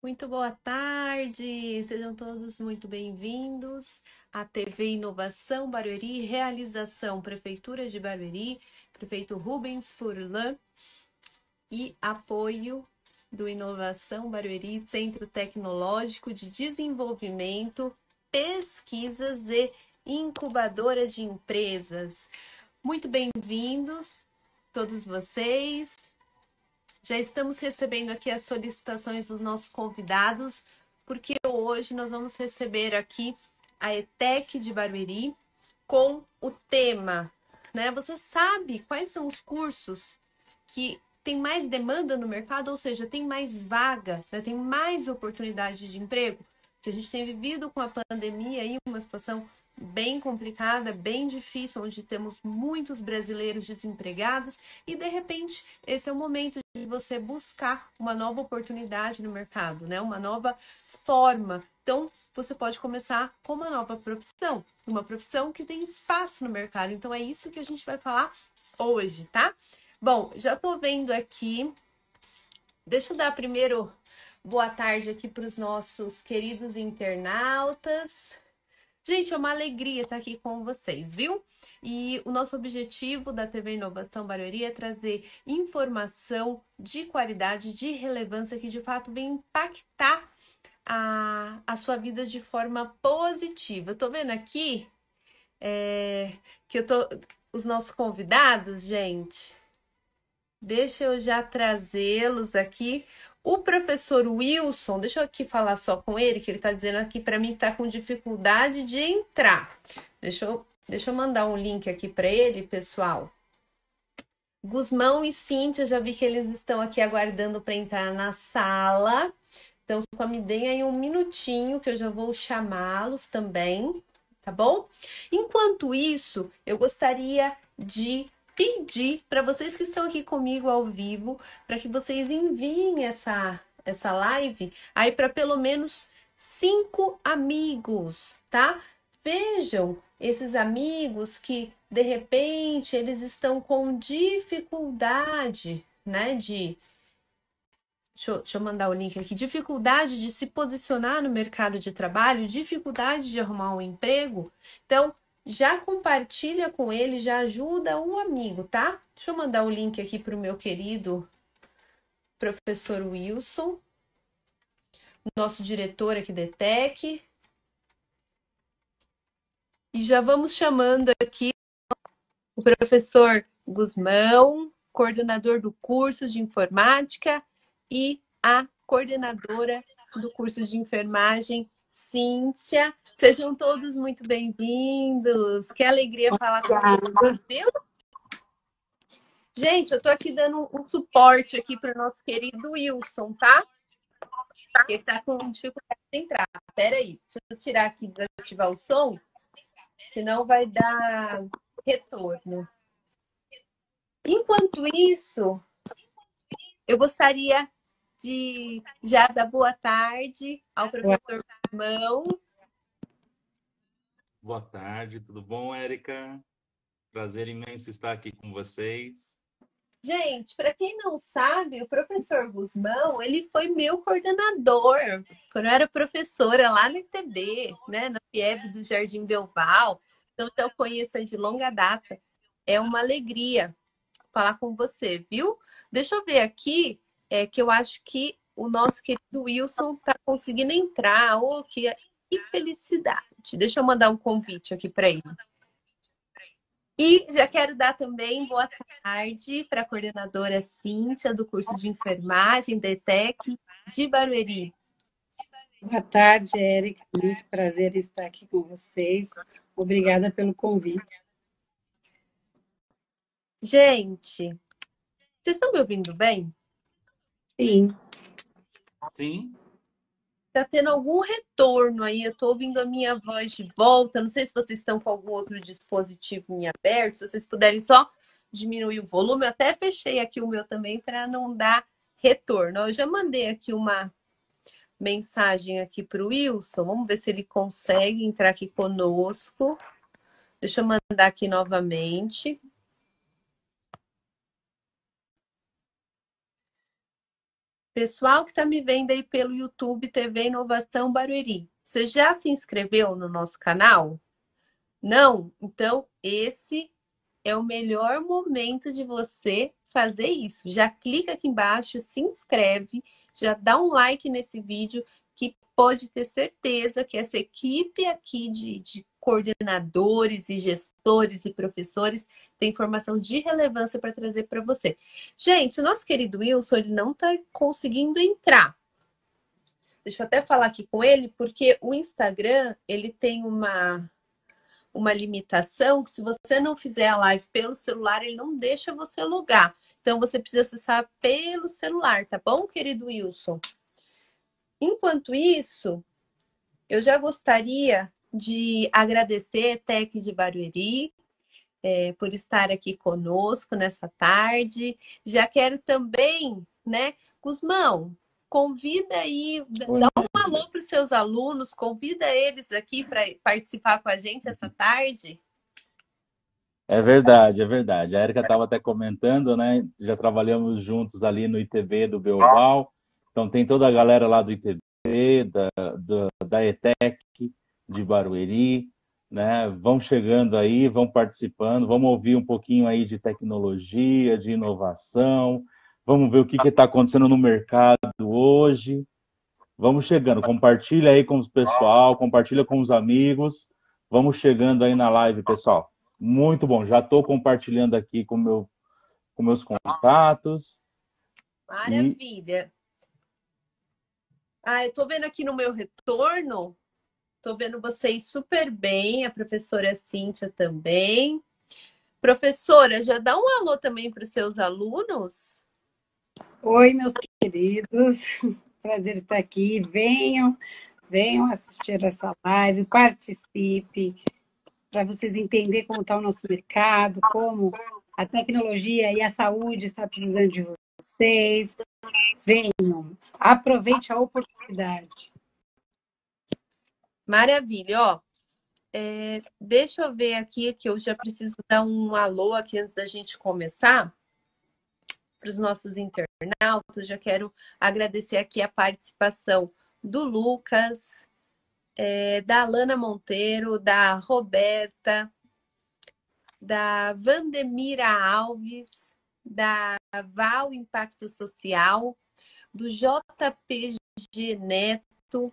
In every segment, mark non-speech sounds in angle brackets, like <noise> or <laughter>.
Muito boa tarde, sejam todos muito bem-vindos à TV Inovação Barueri, realização Prefeitura de Barueri, prefeito Rubens Furlan e apoio do Inovação Barueri, Centro Tecnológico de Desenvolvimento, Pesquisas e Incubadora de Empresas. Muito bem-vindos todos vocês. Já estamos recebendo aqui as solicitações dos nossos convidados, porque hoje nós vamos receber aqui a ETEC de Barueri com o tema, né? Você sabe quais são os cursos que tem mais demanda no mercado, ou seja, tem mais vaga, né? tem mais oportunidade de emprego? Que a gente tem vivido com a pandemia aí uma situação bem complicada, bem difícil, onde temos muitos brasileiros desempregados e de repente esse é o momento de você buscar uma nova oportunidade no mercado, né? Uma nova forma. Então, você pode começar com uma nova profissão, uma profissão que tem espaço no mercado. Então, é isso que a gente vai falar hoje, tá? Bom, já tô vendo aqui. Deixa eu dar primeiro boa tarde aqui para os nossos queridos internautas. Gente, é uma alegria estar aqui com vocês, viu? E o nosso objetivo da TV Inovação Barueri é trazer informação de qualidade, de relevância, que de fato vem impactar a, a sua vida de forma positiva. Eu tô vendo aqui é, que eu tô. Os nossos convidados, gente. Deixa eu já trazê-los aqui. O professor Wilson, deixa eu aqui falar só com ele, que ele está dizendo aqui para mim que está com dificuldade de entrar. Deixa eu, deixa eu mandar um link aqui para ele, pessoal. Gusmão e Cíntia, já vi que eles estão aqui aguardando para entrar na sala. Então, só me deem aí um minutinho que eu já vou chamá-los também, tá bom? Enquanto isso, eu gostaria de pedir para vocês que estão aqui comigo ao vivo, para que vocês enviem essa, essa live aí para pelo menos cinco amigos, tá? Vejam esses amigos que de repente eles estão com dificuldade, né? De Deixa eu, deixa eu, mandar o link aqui. Dificuldade de se posicionar no mercado de trabalho, dificuldade de arrumar um emprego. Então, já compartilha com ele, já ajuda o amigo, tá? Deixa eu mandar o link aqui para o meu querido professor Wilson, nosso diretor aqui da ETEC. E já vamos chamando aqui o professor Guzmão, coordenador do curso de informática, e a coordenadora do curso de enfermagem, Cíntia. Sejam todos muito bem-vindos. Que alegria falar com vocês, viu? Gente, eu tô aqui dando um suporte aqui para o nosso querido Wilson, tá? Ele está com dificuldade de entrar. Pera aí, deixa eu tirar aqui, desativar o som, senão vai dar retorno. Enquanto isso, eu gostaria de já dar boa tarde ao professor Mão. Boa tarde, tudo bom, Érica? Prazer imenso estar aqui com vocês. Gente, para quem não sabe, o professor Guzmão, ele foi meu coordenador quando eu era professora lá no ITB, né, na FIEB do Jardim Belval. Então, eu conheço de longa data. É uma alegria falar com você, viu? Deixa eu ver aqui, é que eu acho que o nosso querido Wilson está conseguindo entrar. Oh, que, que felicidade! Deixa eu mandar um convite aqui para ele. E já quero dar também boa tarde para a coordenadora Cíntia, do curso de enfermagem da ETEC de Barueri. Boa tarde, Érica. Muito prazer estar aqui com vocês. Obrigada pelo convite. Gente, vocês estão me ouvindo bem? Sim. Sim tá tendo algum retorno aí. Eu tô ouvindo a minha voz de volta. Não sei se vocês estão com algum outro dispositivo em aberto. Se vocês puderem só diminuir o volume, eu até fechei aqui o meu também para não dar retorno. Eu já mandei aqui uma mensagem aqui para o Wilson. Vamos ver se ele consegue entrar aqui conosco. Deixa eu mandar aqui novamente. Pessoal que está me vendo aí pelo YouTube TV Inovação Barueri, você já se inscreveu no nosso canal? Não? Então, esse é o melhor momento de você fazer isso. Já clica aqui embaixo, se inscreve, já dá um like nesse vídeo, que pode ter certeza que essa equipe aqui de, de coordenadores e gestores e professores tem informação de relevância para trazer para você. Gente, o nosso querido Wilson, ele não está conseguindo entrar. Deixa eu até falar aqui com ele, porque o Instagram, ele tem uma uma limitação, se você não fizer a live pelo celular, ele não deixa você logar. Então você precisa acessar pelo celular, tá bom, querido Wilson? Enquanto isso, eu já gostaria de agradecer Tec de Barueri é, por estar aqui conosco nessa tarde. Já quero também, né, Guzmão, convida aí, Oi. dá um alô para os seus alunos, convida eles aqui para participar com a gente essa tarde. É verdade, é verdade. A Erika estava até comentando, né? Já trabalhamos juntos ali no ITB do Belval. Então tem toda a galera lá do ITB, da, da, da ETEC, de Barueri, né? Vão chegando aí, vão participando, vamos ouvir um pouquinho aí de tecnologia, de inovação, Vamos ver o que está acontecendo no mercado hoje. Vamos chegando, compartilha aí com o pessoal, compartilha com os amigos. Vamos chegando aí na live, pessoal. Muito bom. Já estou compartilhando aqui com, meu, com meus contatos. Maravilha. E... Ah, eu estou vendo aqui no meu retorno. Estou vendo vocês super bem, a professora Cíntia também. Professora, já dá um alô também para os seus alunos? Oi, meus queridos, <laughs> prazer estar aqui. Venham, venham assistir essa live, participe, para vocês entenderem como está o nosso mercado, como a tecnologia e a saúde está precisando de vocês. Venham, aproveite a oportunidade. Maravilha, ó. É, deixa eu ver aqui que eu já preciso dar um alô aqui antes da gente começar para os nossos internautas. Já quero agradecer aqui a participação do Lucas, é, da Alana Monteiro, da Roberta, da Vandemira Alves, da Val Impacto Social, do JPG Neto.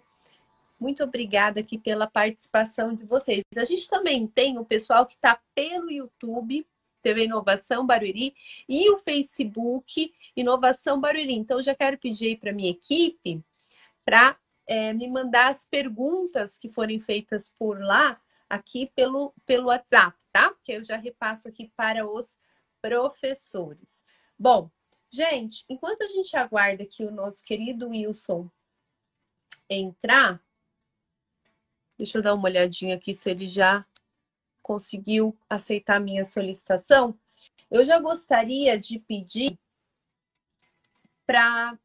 Muito obrigada aqui pela participação de vocês. A gente também tem o pessoal que está pelo YouTube TV Inovação Barueri e o Facebook Inovação Barueri. Então, já quero pedir aí para minha equipe para é, me mandar as perguntas que forem feitas por lá, aqui pelo, pelo WhatsApp, tá? Que eu já repasso aqui para os professores. Bom, gente, enquanto a gente aguarda aqui o nosso querido Wilson entrar, deixa eu dar uma olhadinha aqui se ele já conseguiu aceitar minha solicitação, eu já gostaria de pedir para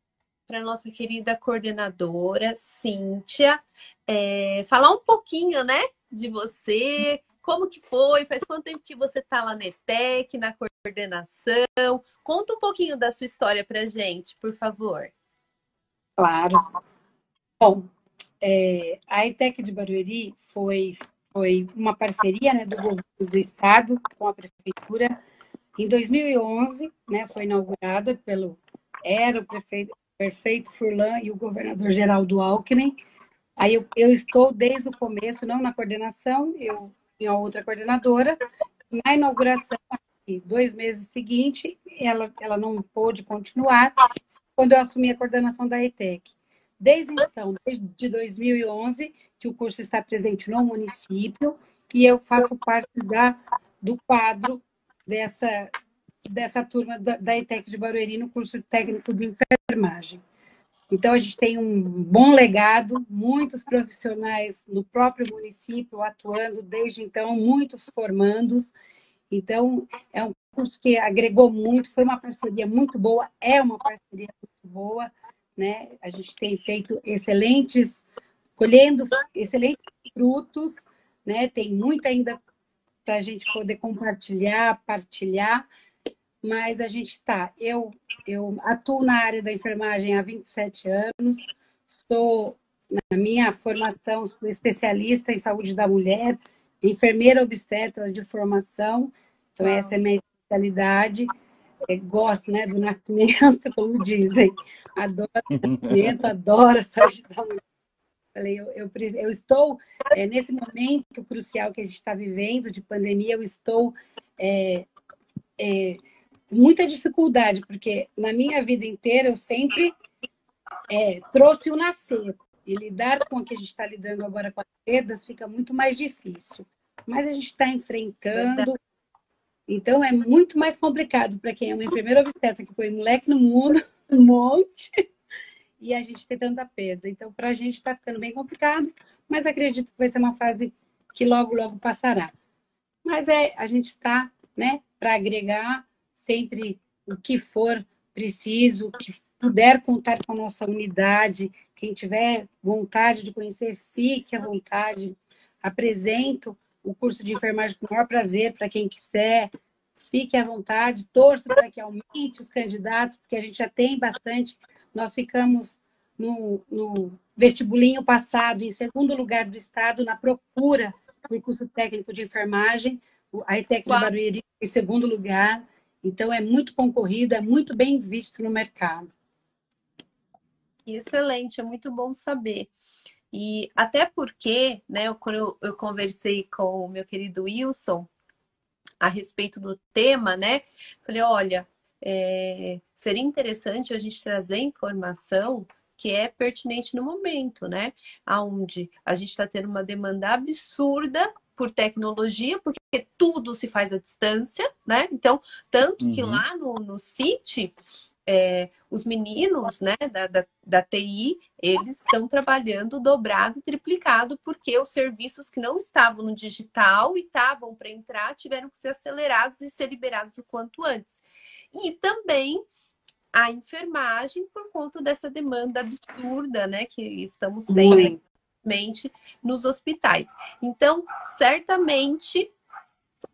para nossa querida coordenadora Cíntia é, falar um pouquinho, né, de você, como que foi, faz quanto tempo que você está lá na ETEC, na coordenação, conta um pouquinho da sua história para gente, por favor. Claro. Bom, é, a ETEC de Barueri foi foi uma parceria né, do governo do estado com a prefeitura. Em 2011, né, foi inaugurada pelo era o prefeito, prefeito Furlan e o governador Geraldo Alckmin. Aí eu, eu estou desde o começo, não na coordenação, eu tinha outra coordenadora. Na inauguração, dois meses seguinte, ela, ela não pôde continuar, quando eu assumi a coordenação da ETEC. Desde então, desde 2011, que o curso está presente no município e eu faço parte da, do quadro dessa, dessa turma da, da ETEC de Barueri no curso técnico de enfermagem. Então, a gente tem um bom legado, muitos profissionais no próprio município atuando desde então, muitos formandos. Então, é um curso que agregou muito, foi uma parceria muito boa, é uma parceria muito boa né? A gente tem feito excelentes, colhendo excelentes frutos, né? Tem muito ainda para a gente poder compartilhar, partilhar, mas a gente está. Eu, eu atuo na área da enfermagem há 27 anos, sou, na minha formação, sou especialista em saúde da mulher, enfermeira obstetra de formação, então essa é a minha especialidade. É, gosto né, do nascimento, <laughs> como dizem. Adoro nascimento, adoro mulher. Falei, eu, eu, eu estou é, nesse momento crucial que a gente está vivendo de pandemia, eu estou é, é, muita dificuldade, porque na minha vida inteira eu sempre é, trouxe o nascer. E lidar com o que a gente está lidando agora com as perdas fica muito mais difícil. Mas a gente está enfrentando. Então é muito mais complicado para quem é uma enfermeira obstetra que põe moleque no mundo, <laughs> um monte e a gente ter tanta perda. Então, para a gente está ficando bem complicado, mas acredito que vai ser uma fase que logo, logo passará. Mas é, a gente está, né, para agregar sempre o que for preciso, o que puder contar com a nossa unidade, quem tiver vontade de conhecer, fique à vontade. Apresento o curso de enfermagem com o maior prazer para quem quiser. Fique à vontade, torço para que aumente os candidatos, porque a gente já tem bastante nós ficamos no, no vestibulinho passado em segundo lugar do estado na procura do curso técnico de enfermagem. A ETEC de Barueri em segundo lugar. Então, é muito concorrido, é muito bem visto no mercado. Excelente, é muito bom saber. E até porque, né, quando eu, eu conversei com o meu querido Wilson a respeito do tema, né, falei, olha, é, seria interessante a gente trazer informação que é pertinente no momento, né? Onde a gente está tendo uma demanda absurda por tecnologia, porque tudo se faz à distância, né? Então, tanto uhum. que lá no, no CIT, é, os meninos né, da, da, da TI, eles estão trabalhando dobrado e triplicado, porque os serviços que não estavam no digital e estavam para entrar tiveram que ser acelerados e ser liberados o quanto antes. E também a enfermagem por conta dessa demanda absurda né, que estamos tendo mente nos hospitais. Então, certamente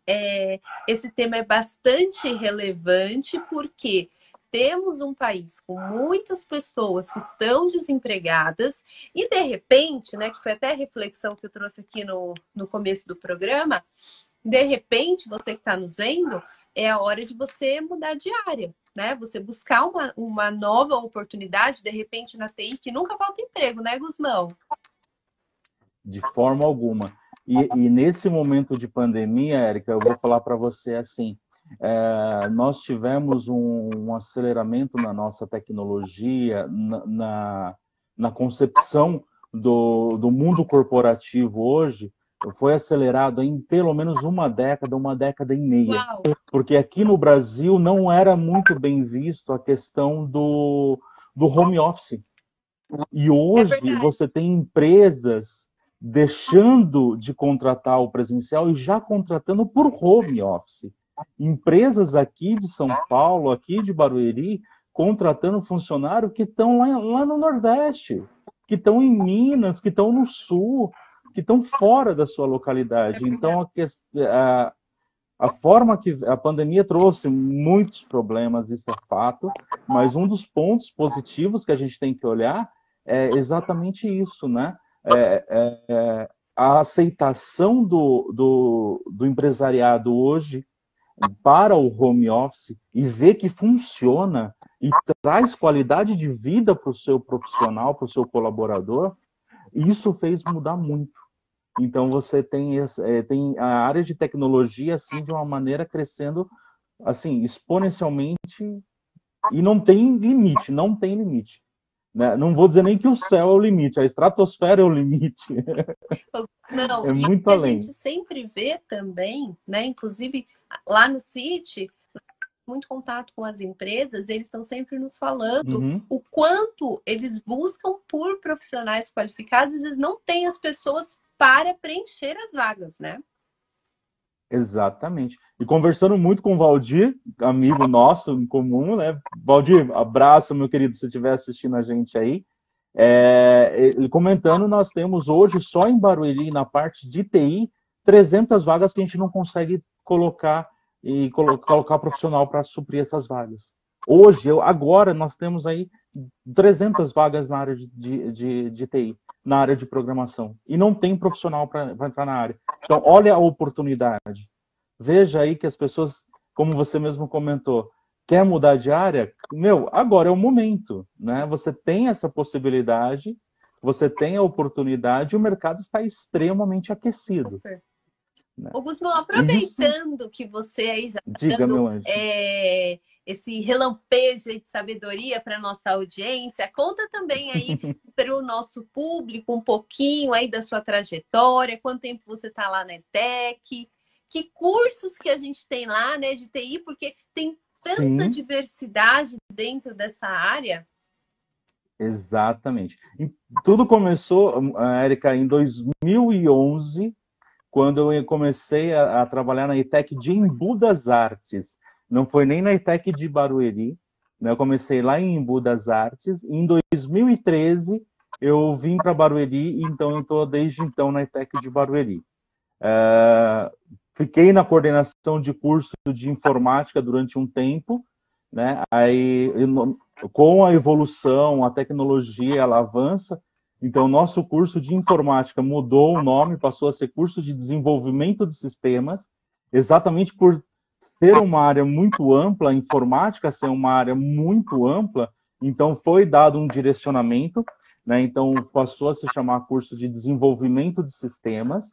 é, esse tema é bastante relevante porque temos um país com muitas pessoas que estão desempregadas e de repente, né, que foi até a reflexão que eu trouxe aqui no, no começo do programa, de repente, você que está nos vendo, é a hora de você mudar de área, né? Você buscar uma, uma nova oportunidade, de repente, na TI, que nunca falta emprego, né, Guzmão? De forma alguma. E, e nesse momento de pandemia, Érica, eu vou falar para você assim, é, nós tivemos um, um, aceleramento na nossa tecnologia, na, na, na concepção do, do, mundo corporativo hoje, foi acelerado em pelo menos uma década, uma década e meia. Uau. Porque aqui no Brasil não era muito bem visto a questão do, do home office. E hoje é você tem empresas deixando de contratar o presencial e já contratando por home office empresas aqui de São Paulo, aqui de Barueri, contratando funcionário que estão lá, lá no Nordeste, que estão em Minas, que estão no Sul, que estão fora da sua localidade. Então, a, a, a forma que a pandemia trouxe muitos problemas, isso é fato, mas um dos pontos positivos que a gente tem que olhar é exatamente isso, né? É, é, é a aceitação do, do, do empresariado hoje para o home office e ver que funciona e traz qualidade de vida para o seu profissional, para o seu colaborador, isso fez mudar muito. Então você tem, é, tem a área de tecnologia assim de uma maneira crescendo assim exponencialmente e não tem limite, não tem limite. Né? Não vou dizer nem que o céu é o limite, a estratosfera é o limite. Não, <laughs> é muito além. A gente sempre vê também, né? Inclusive lá no City, muito contato com as empresas, eles estão sempre nos falando uhum. o quanto eles buscam por profissionais qualificados, às vezes não tem as pessoas para preencher as vagas, né? Exatamente. E conversando muito com o Valdir, amigo nosso em comum, né? Valdir, abraço, meu querido, se estiver assistindo a gente aí. É, ele comentando, nós temos hoje, só em Barueri, na parte de TI, 300 vagas que a gente não consegue colocar e colocar profissional para suprir essas vagas. Hoje, eu, agora, nós temos aí 300 vagas na área de, de, de, de TI, na área de programação, e não tem profissional para entrar na área. Então, olha a oportunidade. Veja aí que as pessoas, como você mesmo comentou, quer mudar de área? Meu, agora é o momento, né? Você tem essa possibilidade, você tem a oportunidade, o mercado está extremamente aquecido. Super. Né? Ô, Guzmão, aproveitando Isso... que você aí já está Diga, dando é, esse relampejo de sabedoria para nossa audiência, conta também aí <laughs> para o nosso público um pouquinho aí da sua trajetória, quanto tempo você está lá na ETEC, que cursos que a gente tem lá, né, de TI, porque tem tanta Sim. diversidade dentro dessa área. Exatamente. E tudo começou, Érica, em 2011, quando eu comecei a, a trabalhar na ITEC de Embu das Artes. Não foi nem na ITEC de Barueri, né? eu comecei lá em Embu das Artes. Em 2013, eu vim para Barueri, então eu estou desde então na ITEC de Barueri. Uh, fiquei na coordenação de curso de informática durante um tempo, né? Aí, com a evolução, a tecnologia, ela avança, então, nosso curso de informática mudou o nome, passou a ser curso de desenvolvimento de sistemas, exatamente por ser uma área muito ampla, a informática ser uma área muito ampla, então foi dado um direcionamento, né? Então, passou a se chamar curso de desenvolvimento de sistemas,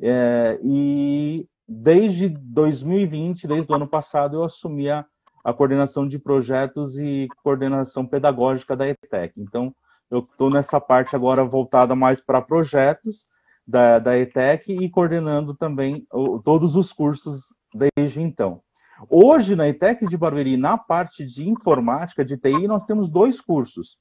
é, e desde 2020, desde o ano passado, eu assumi a, a coordenação de projetos e coordenação pedagógica da ETEC. Então, eu estou nessa parte agora voltada mais para projetos da, da ETEC e coordenando também o, todos os cursos desde então. Hoje, na ETEC de Barueri, na parte de informática, de TI, nós temos dois cursos.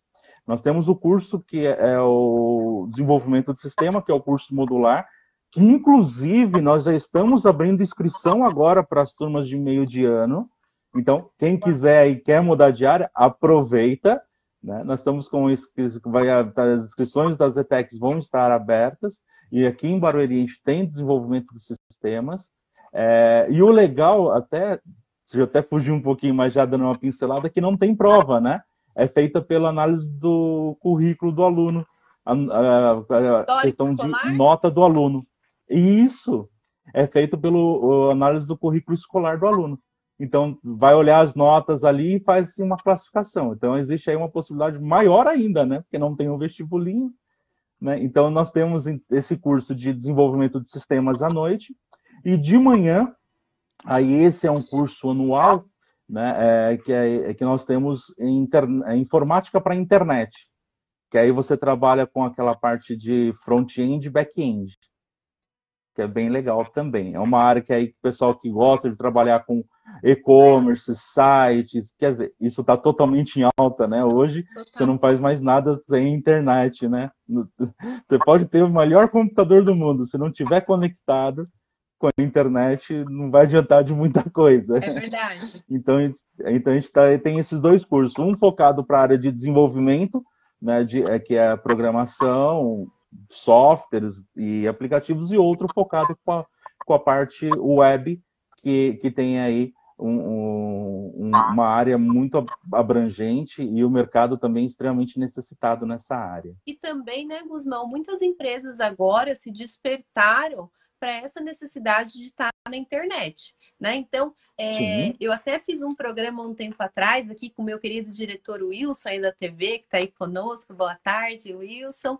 Nós temos o curso que é, é o desenvolvimento de sistema, que é o curso modular, que inclusive nós já estamos abrindo inscrição agora para as turmas de meio de ano. Então, quem quiser e quer mudar de área, aproveita né? Nós estamos com vai, as inscrições das ETECs vão estar abertas, e aqui em Barueri a gente tem desenvolvimento de sistemas. É, e o legal, até, se eu até fugir um pouquinho, mas já dando uma pincelada, que não tem prova, né? É feita pela análise do currículo do aluno, a, a, a questão de nota do aluno. E isso é feito pela análise do currículo escolar do aluno. Então, vai olhar as notas ali e faz assim, uma classificação. Então, existe aí uma possibilidade maior ainda, né? Porque não tem um vestibulinho. Né? Então, nós temos esse curso de desenvolvimento de sistemas à noite. E de manhã, aí esse é um curso anual, né? É, que, é, é que nós temos em é informática para internet. Que aí você trabalha com aquela parte de front-end e back-end. Que é bem legal também. É uma área que aí o pessoal que gosta de trabalhar com e-commerce, sites, quer dizer, isso está totalmente em alta, né? Hoje Total. você não faz mais nada sem internet, né? Você pode ter o melhor computador do mundo, se não tiver conectado com a internet, não vai adiantar de muita <laughs> coisa. É verdade. Então, então a gente tá, tem esses dois cursos, um focado para a área de desenvolvimento, né, de, é, que é programação, softwares e aplicativos, e outro focado com a, com a parte web, que, que tem aí um, um, uma área muito abrangente e o mercado também extremamente necessitado nessa área. E também, né, Guzmão, muitas empresas agora se despertaram para essa necessidade de estar na internet. Né? Então, é, eu até fiz um programa um tempo atrás aqui com o meu querido diretor Wilson aí da TV, que está aí conosco. Boa tarde, Wilson.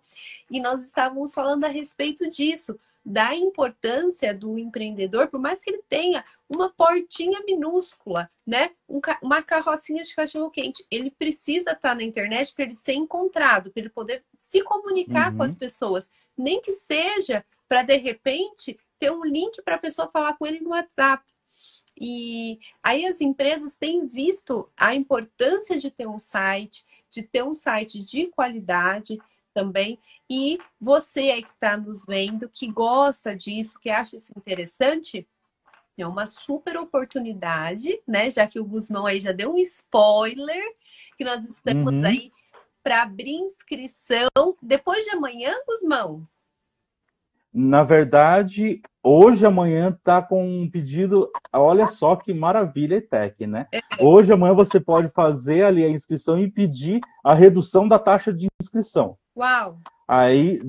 E nós estávamos falando a respeito disso, da importância do empreendedor, por mais que ele tenha uma portinha minúscula, né? Um, uma carrocinha de cachorro quente, ele precisa estar na internet para ele ser encontrado, para ele poder se comunicar uhum. com as pessoas, nem que seja para de repente ter um link para a pessoa falar com ele no WhatsApp. E aí as empresas têm visto a importância de ter um site, de ter um site de qualidade também. E você aí que está nos vendo, que gosta disso, que acha isso interessante, é uma super oportunidade, né? Já que o Guzmão aí já deu um spoiler, que nós estamos uhum. aí para abrir inscrição depois de amanhã, Guzmão? Na verdade, hoje, amanhã, está com um pedido. Olha só que maravilha, ETEC, né? É. Hoje, amanhã, você pode fazer ali a inscrição e pedir a redução da taxa de inscrição. Uau! Aí,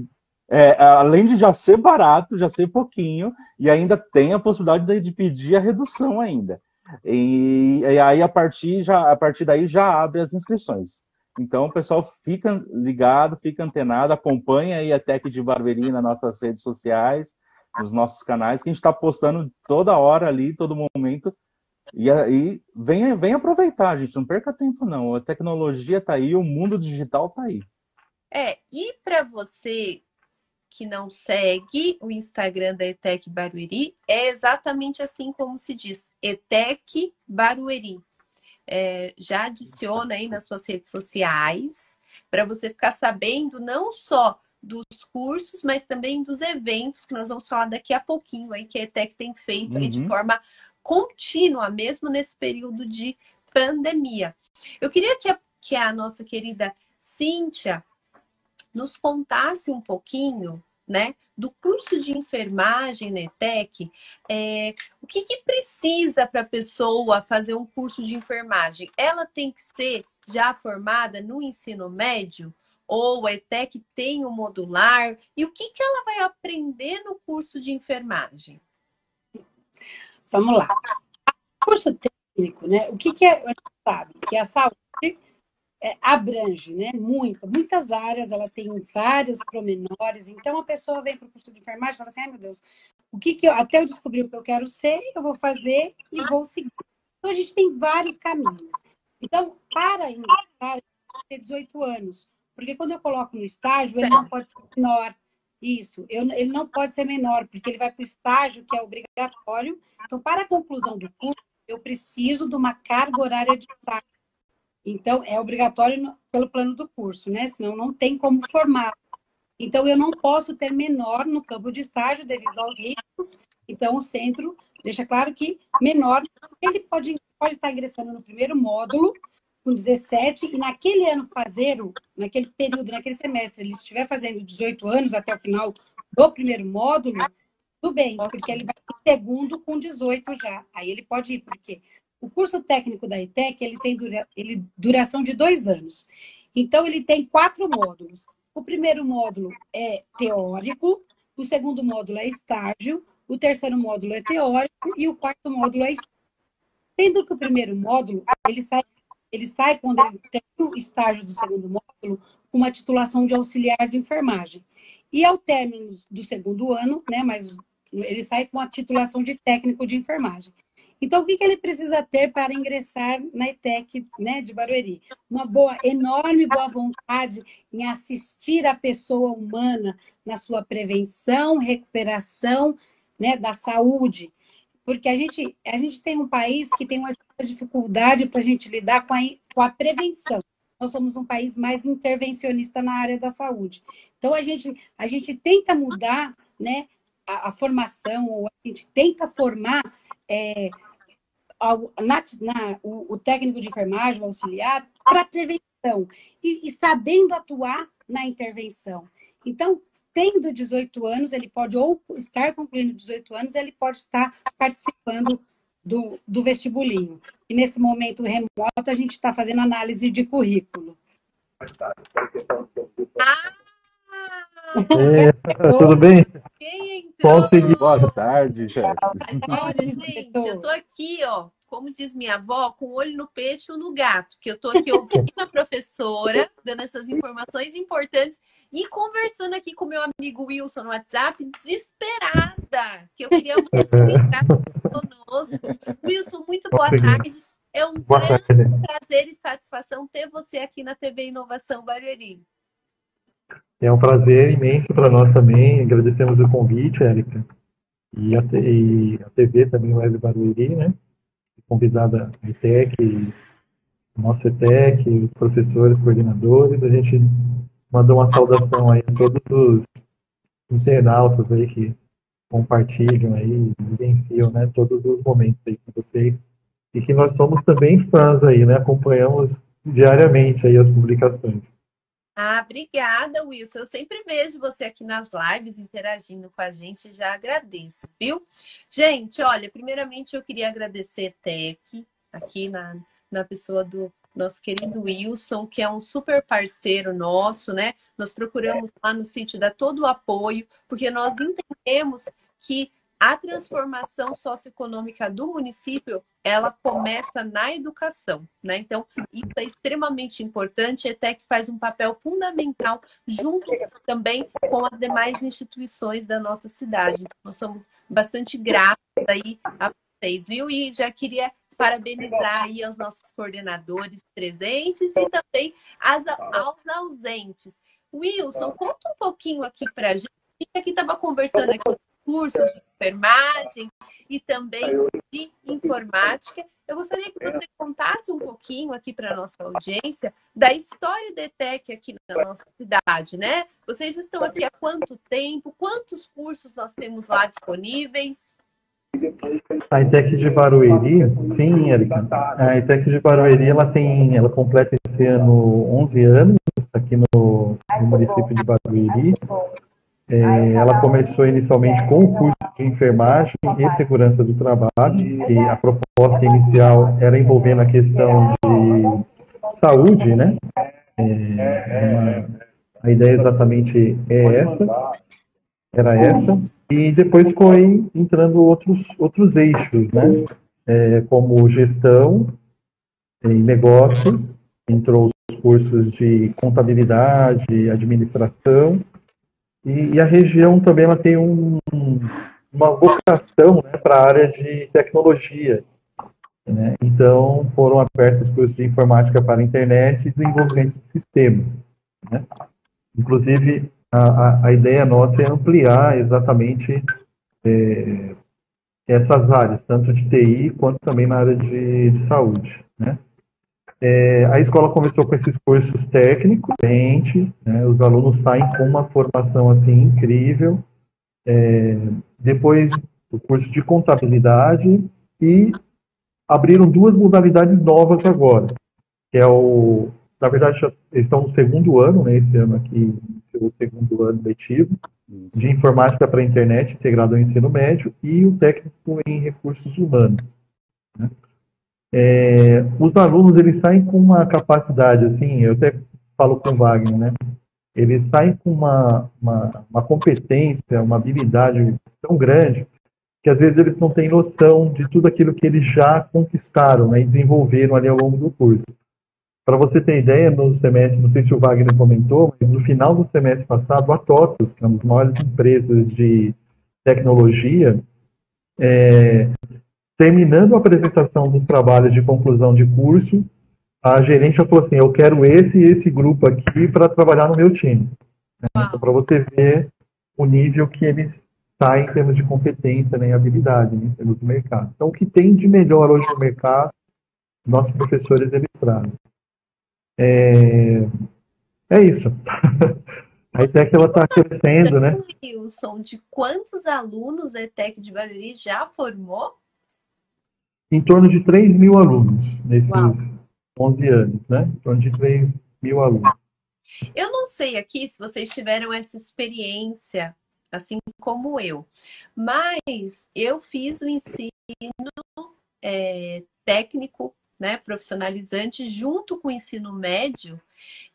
é, além de já ser barato, já ser pouquinho, e ainda tem a possibilidade de pedir a redução ainda. E, e aí, a partir, já, a partir daí, já abre as inscrições. Então, pessoal fica ligado, fica antenado, acompanha aí a Tech de Barberim nas nossas redes sociais, nos nossos canais, que a gente está postando toda hora ali, todo momento. E aí, vem, vem aproveitar, gente, não perca tempo não. A tecnologia está aí, o mundo digital está aí. É, e para você que não segue o Instagram da ETEC Barueri, é exatamente assim como se diz, ETEC Barueri é, já adiciona aí nas suas redes sociais para você ficar sabendo não só dos cursos, mas também dos eventos que nós vamos falar daqui a pouquinho aí que a ETEC tem feito uhum. aí de uhum. forma contínua, mesmo nesse período de pandemia. Eu queria que a, que a nossa querida Cíntia nos contasse um pouquinho né, do curso de enfermagem na ETEC, é, o que, que precisa para a pessoa fazer um curso de enfermagem? Ela tem que ser já formada no ensino médio? Ou a ETEC tem o um modular? E o que, que ela vai aprender no curso de enfermagem? Vamos lá. O curso técnico, né? O que, que é, a gente sabe? Que a saúde é, abrange né, muito, muitas áreas, ela tem vários promenores. Então, a pessoa vem para o curso de enfermagem e fala assim: ai meu Deus, o que, que eu, até eu descobrir o que eu quero ser, eu vou fazer e vou seguir. Então, a gente tem vários caminhos. Então, para ingressar, ter 18 anos, porque quando eu coloco no estágio, ele não pode ser menor. Isso, eu, ele não pode ser menor, porque ele vai para o estágio que é obrigatório. Então, para a conclusão do curso, eu preciso de uma carga horária de estágio então, é obrigatório pelo plano do curso, né? Senão não tem como formar. Então, eu não posso ter menor no campo de estágio devido aos riscos. Então, o centro deixa claro que menor, ele pode, pode estar ingressando no primeiro módulo, com 17, e naquele ano fazer, naquele período, naquele semestre, ele estiver fazendo 18 anos até o final do primeiro módulo, tudo bem, porque ele vai para segundo com 18 já. Aí ele pode ir, porque o curso técnico da ETEC ele tem dura, ele, duração de dois anos. Então, ele tem quatro módulos. O primeiro módulo é teórico, o segundo módulo é estágio, o terceiro módulo é teórico e o quarto módulo é estágio. Sendo que o primeiro módulo, ele sai, ele sai quando ele tem o estágio do segundo módulo com uma titulação de auxiliar de enfermagem. E ao término do segundo ano, né, mas ele sai com a titulação de técnico de enfermagem. Então, o que, que ele precisa ter para ingressar na ETEC né, de Barueri? Uma boa, enorme boa vontade em assistir a pessoa humana na sua prevenção, recuperação né, da saúde. Porque a gente, a gente tem um país que tem uma dificuldade para a gente lidar com a, com a prevenção. Nós somos um país mais intervencionista na área da saúde. Então, a gente, a gente tenta mudar né, a, a formação, ou a gente tenta formar é, na, na, o, o, técnico de enfermagem, o auxiliar, para prevenção e, e sabendo atuar na intervenção. Então, tendo 18 anos, ele pode ou estar concluindo 18 anos, ele pode estar participando do, do vestibulinho. E nesse momento remoto, a gente está fazendo análise de currículo. Ah! É, tudo bem? Quem entrou? seguir. Boa tarde, chefe. Olha, gente, eu tô aqui, ó, como diz minha avó, com o olho no peixe ou no gato, que eu tô aqui ouvindo a professora, dando essas informações importantes e conversando aqui com meu amigo Wilson no WhatsApp, desesperada, que eu queria muito <laughs> entrar conosco. Wilson, muito boa tarde. É um grande prazer e satisfação ter você aqui na TV Inovação Barueri. É um prazer imenso para nós também. Agradecemos o convite, Érica. E a, e a TV também, Web Barueri, né? Convidada a ETEC, nosso ETEC, os professores, coordenadores. A gente manda uma saudação aí a todos os internautas aí que compartilham aí, vivenciam, né? Todos os momentos aí com vocês. E que nós somos também fãs aí, né? Acompanhamos diariamente aí as publicações. Ah, obrigada, Wilson. Eu sempre vejo você aqui nas lives interagindo com a gente, já agradeço, viu? Gente, olha, primeiramente eu queria agradecer Tec, aqui na, na pessoa do nosso querido Wilson, que é um super parceiro nosso, né? Nós procuramos lá no sítio dar todo o apoio, porque nós entendemos que a transformação socioeconômica do município, ela começa na educação, né? Então, isso é extremamente importante, a ETEC faz um papel fundamental junto também com as demais instituições da nossa cidade. Nós somos bastante gratos aí a vocês, viu? E já queria parabenizar aí aos nossos coordenadores presentes e também as, aos ausentes. Wilson, conta um pouquinho aqui para a gente. A gente aqui estava conversando aqui cursos de enfermagem e também de informática. Eu gostaria que você contasse um pouquinho aqui para a nossa audiência da história da ETEC aqui na nossa cidade, né? Vocês estão aqui há quanto tempo? Quantos cursos nós temos lá disponíveis? A ETEC de Barueri, sim, Erika. A ETEC de Barueri, ela tem, ela completa esse ano 11 anos aqui no, no município de Barueri. É, ela começou inicialmente com o curso de enfermagem e segurança do trabalho, e a proposta inicial era envolvendo a questão de saúde, né? É, a ideia exatamente é essa, era essa, e depois foi entrando outros, outros eixos, né? É, como gestão em negócios, entrou os cursos de contabilidade, administração, e, e, a região também ela tem um, uma vocação né, para a área de tecnologia. Né? Então, foram abertos cursos de informática para a internet e desenvolvimento de sistemas. Né? Inclusive, a, a, ideia nossa é ampliar exatamente é, essas áreas, tanto de TI quanto também na área de, de saúde. Né? É, a escola começou com esses cursos técnicos, gente, né, os alunos saem com uma formação assim incrível. É, depois, o curso de contabilidade e abriram duas modalidades novas agora, que é o, na verdade, já estão no segundo ano, né, esse ano aqui, o segundo ano letivo, de informática para a internet integrado ao ensino médio e o técnico em recursos humanos. Né. É, os alunos eles saem com uma capacidade assim, eu até falo com o Wagner, né? Eles saem com uma, uma, uma competência, uma habilidade tão grande que às vezes eles não têm noção de tudo aquilo que eles já conquistaram né, e desenvolveram ali ao longo do curso. Para você ter ideia, no semestre, não sei se o Wagner comentou, mas no final do semestre passado, a TOTUS, que é uma das maiores empresas de tecnologia, é, terminando a apresentação dos trabalhos de conclusão de curso, a gerente falou assim: Eu quero esse e esse grupo aqui para trabalhar no meu time. Então, para você ver o nível que eles saem em termos de competência né, e habilidade né, em termos do mercado. Então, o que tem de melhor hoje no mercado, nossos professores eles trazem. É, é isso. <laughs> A ETEC está crescendo, né? Wilson, de quantos alunos a ETEC de Barueri já formou? Em torno de 3 mil alunos nesses Uau. 11 anos, né? Em torno de 3 mil alunos. Eu não sei aqui se vocês tiveram essa experiência, assim como eu, mas eu fiz o ensino é, técnico, né, profissionalizante, junto com o ensino médio.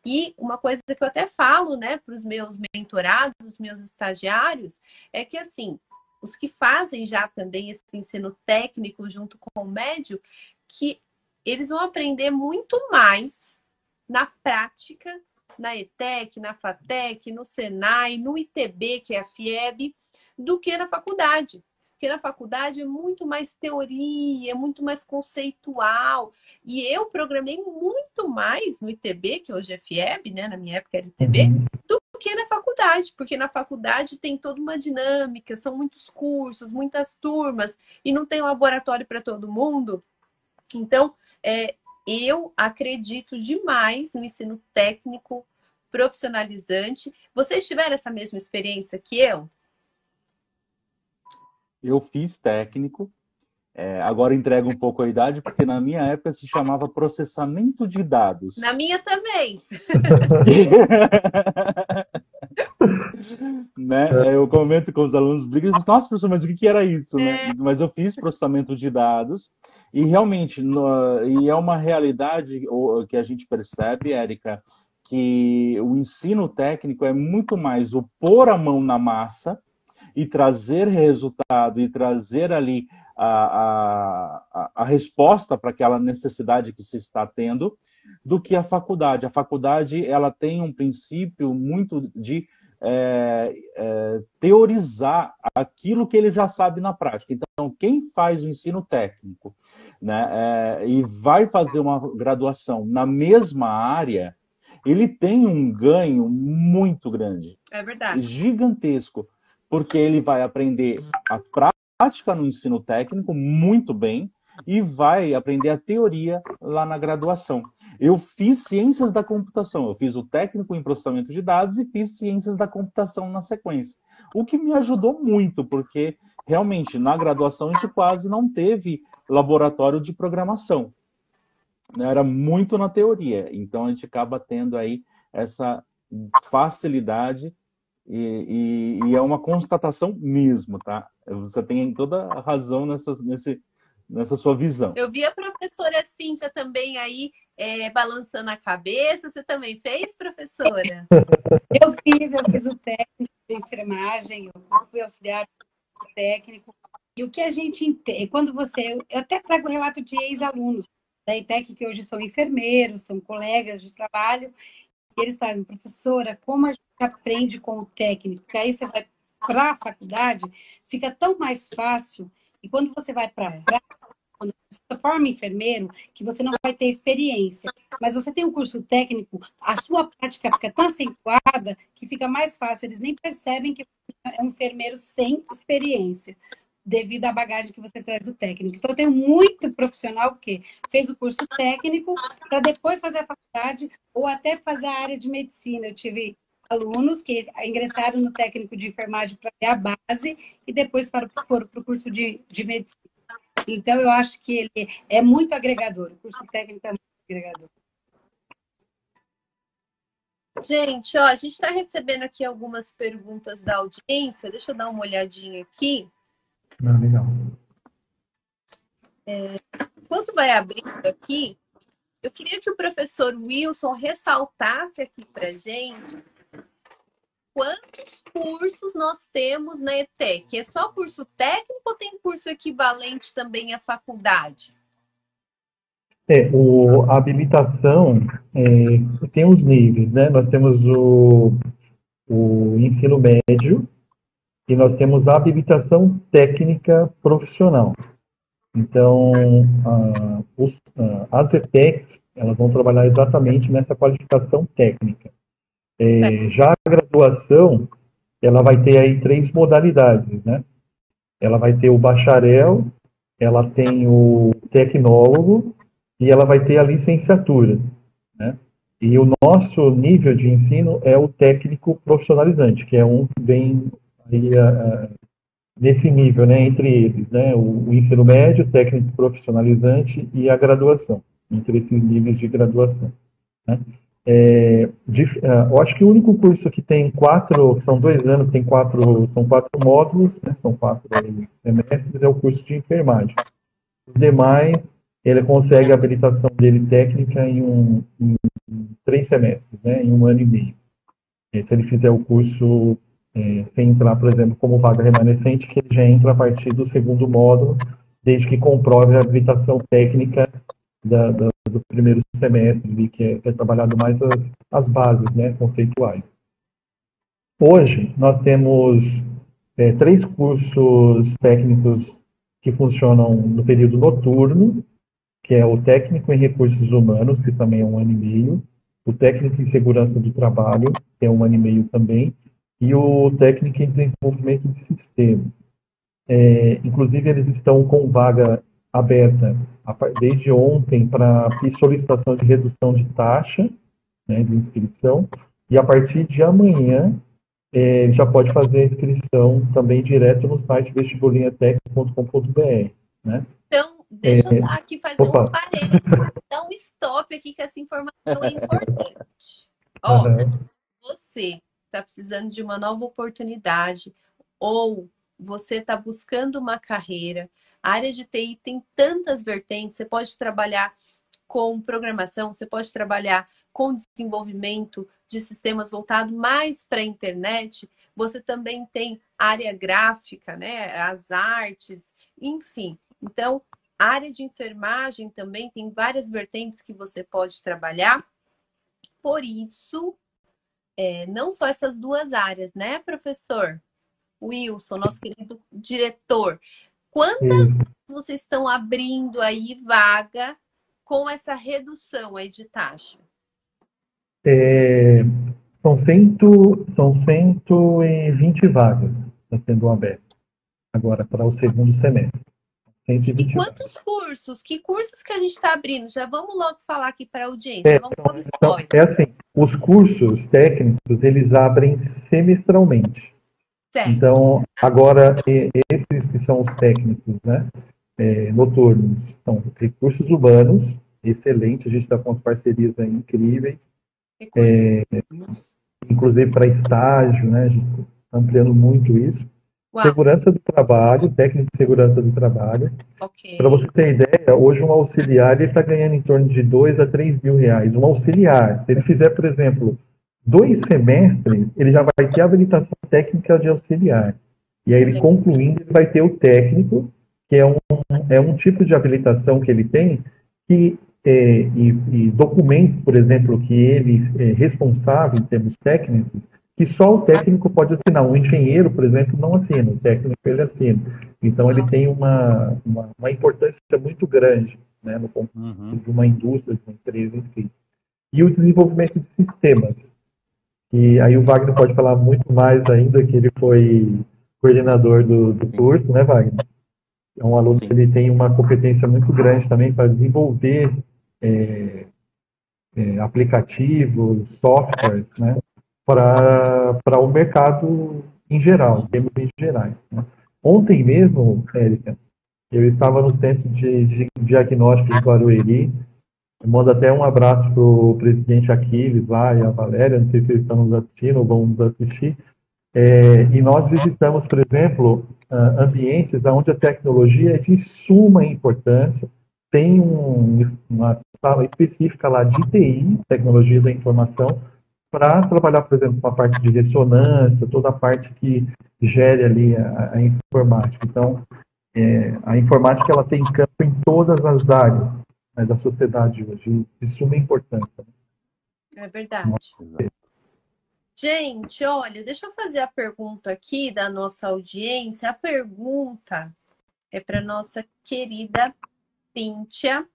E uma coisa que eu até falo, né, para os meus mentorados, os meus estagiários, é que assim, os que fazem já também esse ensino técnico junto com o médio, que eles vão aprender muito mais na prática, na ETEC, na FATEC, no SENAI, no ITB, que é a FIEB, do que na faculdade. Porque na faculdade é muito mais teoria, é muito mais conceitual. E eu programei muito mais no ITB, que hoje é FIEB, né? Na minha época era ITB, uhum. do que na faculdade, porque na faculdade tem toda uma dinâmica, são muitos cursos, muitas turmas, e não tem laboratório para todo mundo. Então, é, eu acredito demais no ensino técnico profissionalizante. Vocês tiveram essa mesma experiência que eu? Eu fiz técnico É, agora entrega um pouco a idade, porque na minha época se chamava processamento de dados. Na minha também. <laughs> né? Eu comento com os alunos, brigam e nossa, professor, mas o que, que era isso? Né? É. Mas eu fiz processamento de dados, e realmente, no, e é uma realidade que a gente percebe, Érica, que o ensino técnico é muito mais o pôr a mão na massa e trazer resultado e trazer ali a, a, a resposta para aquela necessidade que se está tendo do que a faculdade. A faculdade ela tem um princípio muito de é, é, teorizar aquilo que ele já sabe na prática. Então, quem faz o ensino técnico né, é, e vai fazer uma graduação na mesma área, ele tem um ganho muito grande. É verdade. Gigantesco. Porque ele vai aprender a prática no ensino técnico muito bem e vai aprender a teoria lá na graduação. Eu fiz ciências da computação, eu fiz o técnico em processamento de dados e fiz ciências da computação na sequência. O que me ajudou muito, porque realmente na graduação a gente quase não teve laboratório de programação. Era muito na teoria, então a gente acaba tendo aí essa facilidade e, e, e, é uma constatação mesmo, tá? Você tem toda a razão nessa, nesse, nessa sua visão. Eu vi a professora Cíntia também aí é, balançando a cabeça. Você também fez, professora? <laughs> Eu fiz, eu fiz o técnico de enfermagem, eu fui auxiliar técnico. E o que a gente entende, quando você. Eu até trago relato de ex-alunos da ETEC, que hoje são enfermeiros, são colegas de trabalho, e eles trazem, professora, como a gente aprende com o técnico? Que aí você vai para a faculdade, fica tão mais fácil. E quando você vai para a prática, quando você forma enfermeiro, que você não vai ter experiência, mas você tem um curso técnico, a sua prática fica tão acentuada que fica mais fácil. Eles nem percebem que é um enfermeiro sem experiência devido à bagagem que você traz do técnico. Então, eu tenho muito profissional que fez o curso técnico para depois fazer a faculdade ou até fazer a área de medicina. Eu tive alunos que ingressaram no técnico de enfermagem para ter a base e depois foram, foram para o curso de, de medicina. Então, eu acho que ele é muito agregador. O curso técnico é muito agregador. Gente, ó, a gente está recebendo aqui algumas perguntas da audiência. Deixa eu dar uma olhadinha aqui. Ah, legal. É, enquanto vai abrindo aqui, eu queria que o professor Wilson ressaltasse aqui para gente quantos cursos nós temos na ETEC? É só curso técnico ou tem curso equivalente também à faculdade? É, o, a habilitação é, tem os níveis, né? Nós temos o, o ensino médio e nós temos a habilitação técnica profissional. Então, a, os, a, as ETECs, elas vão trabalhar exatamente nessa qualificação técnica. É, já a graduação, ela vai ter aí três modalidades, né? Ela vai ter o bacharel, ela tem o tecnólogo e ela vai ter a licenciatura, né? E o nosso nível de ensino é o técnico profissionalizante, que é um bem aí, uh, nesse nível, né, entre eles, né, o, o, ensino médio, técnico profissionalizante e a graduação, entre esses níveis de graduação. Né? É, de, uh, eu acho que o único curso que tem quatro, são dois anos, tem quatro, são quatro módulos, né, são quatro semestres, é o curso de enfermagem. Os demais, ele consegue a habilitação dele técnica em, um, em três semestres, né, em um ano e meio. E se ele fizer o curso é, sem entrar, por exemplo, como vaga remanescente, que ele já entra a partir do segundo módulo, desde que comprove a habilitação técnica da, da, do primeiro semestre, que é, que é trabalhado mais as, as, bases né, conceituais. Hoje, nós temos é, três cursos técnicos que funcionam no período noturno, que é o técnico em recursos humanos, que também é um ano e meio, o técnico em segurança do trabalho, que é um ano e meio também, e o técnico em desenvolvimento de sistemas. É, inclusive, eles estão com vaga aberta desde ontem para solicitação de redução de taxa né, de inscrição, e a partir de amanhã é, já pode fazer a inscrição também direto no site vestibulinhatec.com.br. Né? deixa eu dar aqui fazer Opa. um parênteses, dar um stop aqui, que essa informação é importante. Ó, uhum. você está precisando de uma nova oportunidade ou você está buscando uma carreira, a área de TI tem tantas vertentes, você pode trabalhar com programação, você pode trabalhar com desenvolvimento de sistemas voltado mais para a internet, você também tem área gráfica, né, as artes, enfim. Então, a área de enfermagem também tem várias vertentes que você pode trabalhar. Por isso, é, não só essas duas áreas, né, professor? Wilson, nosso querido diretor. Quantas vocês estão abrindo aí vaga com essa redução aí de taxa? É, são, cento, são 120 vagas sendo abertas agora para o segundo semestre. 120 e quantos cursos? Que cursos que a gente está abrindo? Já vamos logo falar aqui para a audiência. É, vamos então, então, é assim, os cursos técnicos, eles abrem semestralmente. Certo. Então, agora, esses que são os técnicos, né, é, noturnos, são recursos urbanos, excelente, a gente está com as parcerias aí incríveis, é, inclusive para estágio, né, a gente está ampliando muito isso. Uau. Segurança do trabalho, técnico de segurança do trabalho. Okay. Para você ter ideia, hoje um auxiliar está ganhando em torno de 2 a 3 mil reais. Um auxiliar, se ele fizer, por exemplo, dois semestres, ele já vai ter a habilitação técnica de auxiliar. E aí, ele concluindo, ele vai ter o técnico, que é um, é um tipo de habilitação que ele tem, que, é, e, e, documentos, por exemplo, que ele é responsável em termos técnicos, que só o técnico pode assinar. Um engenheiro, por exemplo, não assina, o técnico ele assina. Então, ele tem uma, uma, uma importância muito grande né, no ponto uhum. de uma indústria, de uma empresa em si. E o desenvolvimento de sistemas. E aí o Wagner pode falar muito mais ainda, que ele foi coordenador do, do curso, né, Wagner? É um aluno que ele tem uma competência muito grande também para desenvolver é, é, aplicativos, softwares, né, para o mercado em geral, em termos em gerais. Né. Ontem mesmo, Érica, eu estava no centro de, de diagnóstico de Barueri, eu mando até um abraço para o presidente Aquiles lá e a Valéria, não sei se eles estão nos assistindo ou vão nos assistir. É, e nós visitamos, por exemplo, ambientes onde a tecnologia é de suma importância. Tem um, uma sala específica lá de TI, tecnologia da informação, para trabalhar, por exemplo, com a parte de ressonância, toda a parte que gere ali a, a informática. Então, é, a informática ela tem campo em todas as áreas né, da sociedade hoje, de suma importância. É verdade. Gente, olha, deixa eu fazer a pergunta aqui da nossa audiência. A pergunta é para nossa querida Cíntia.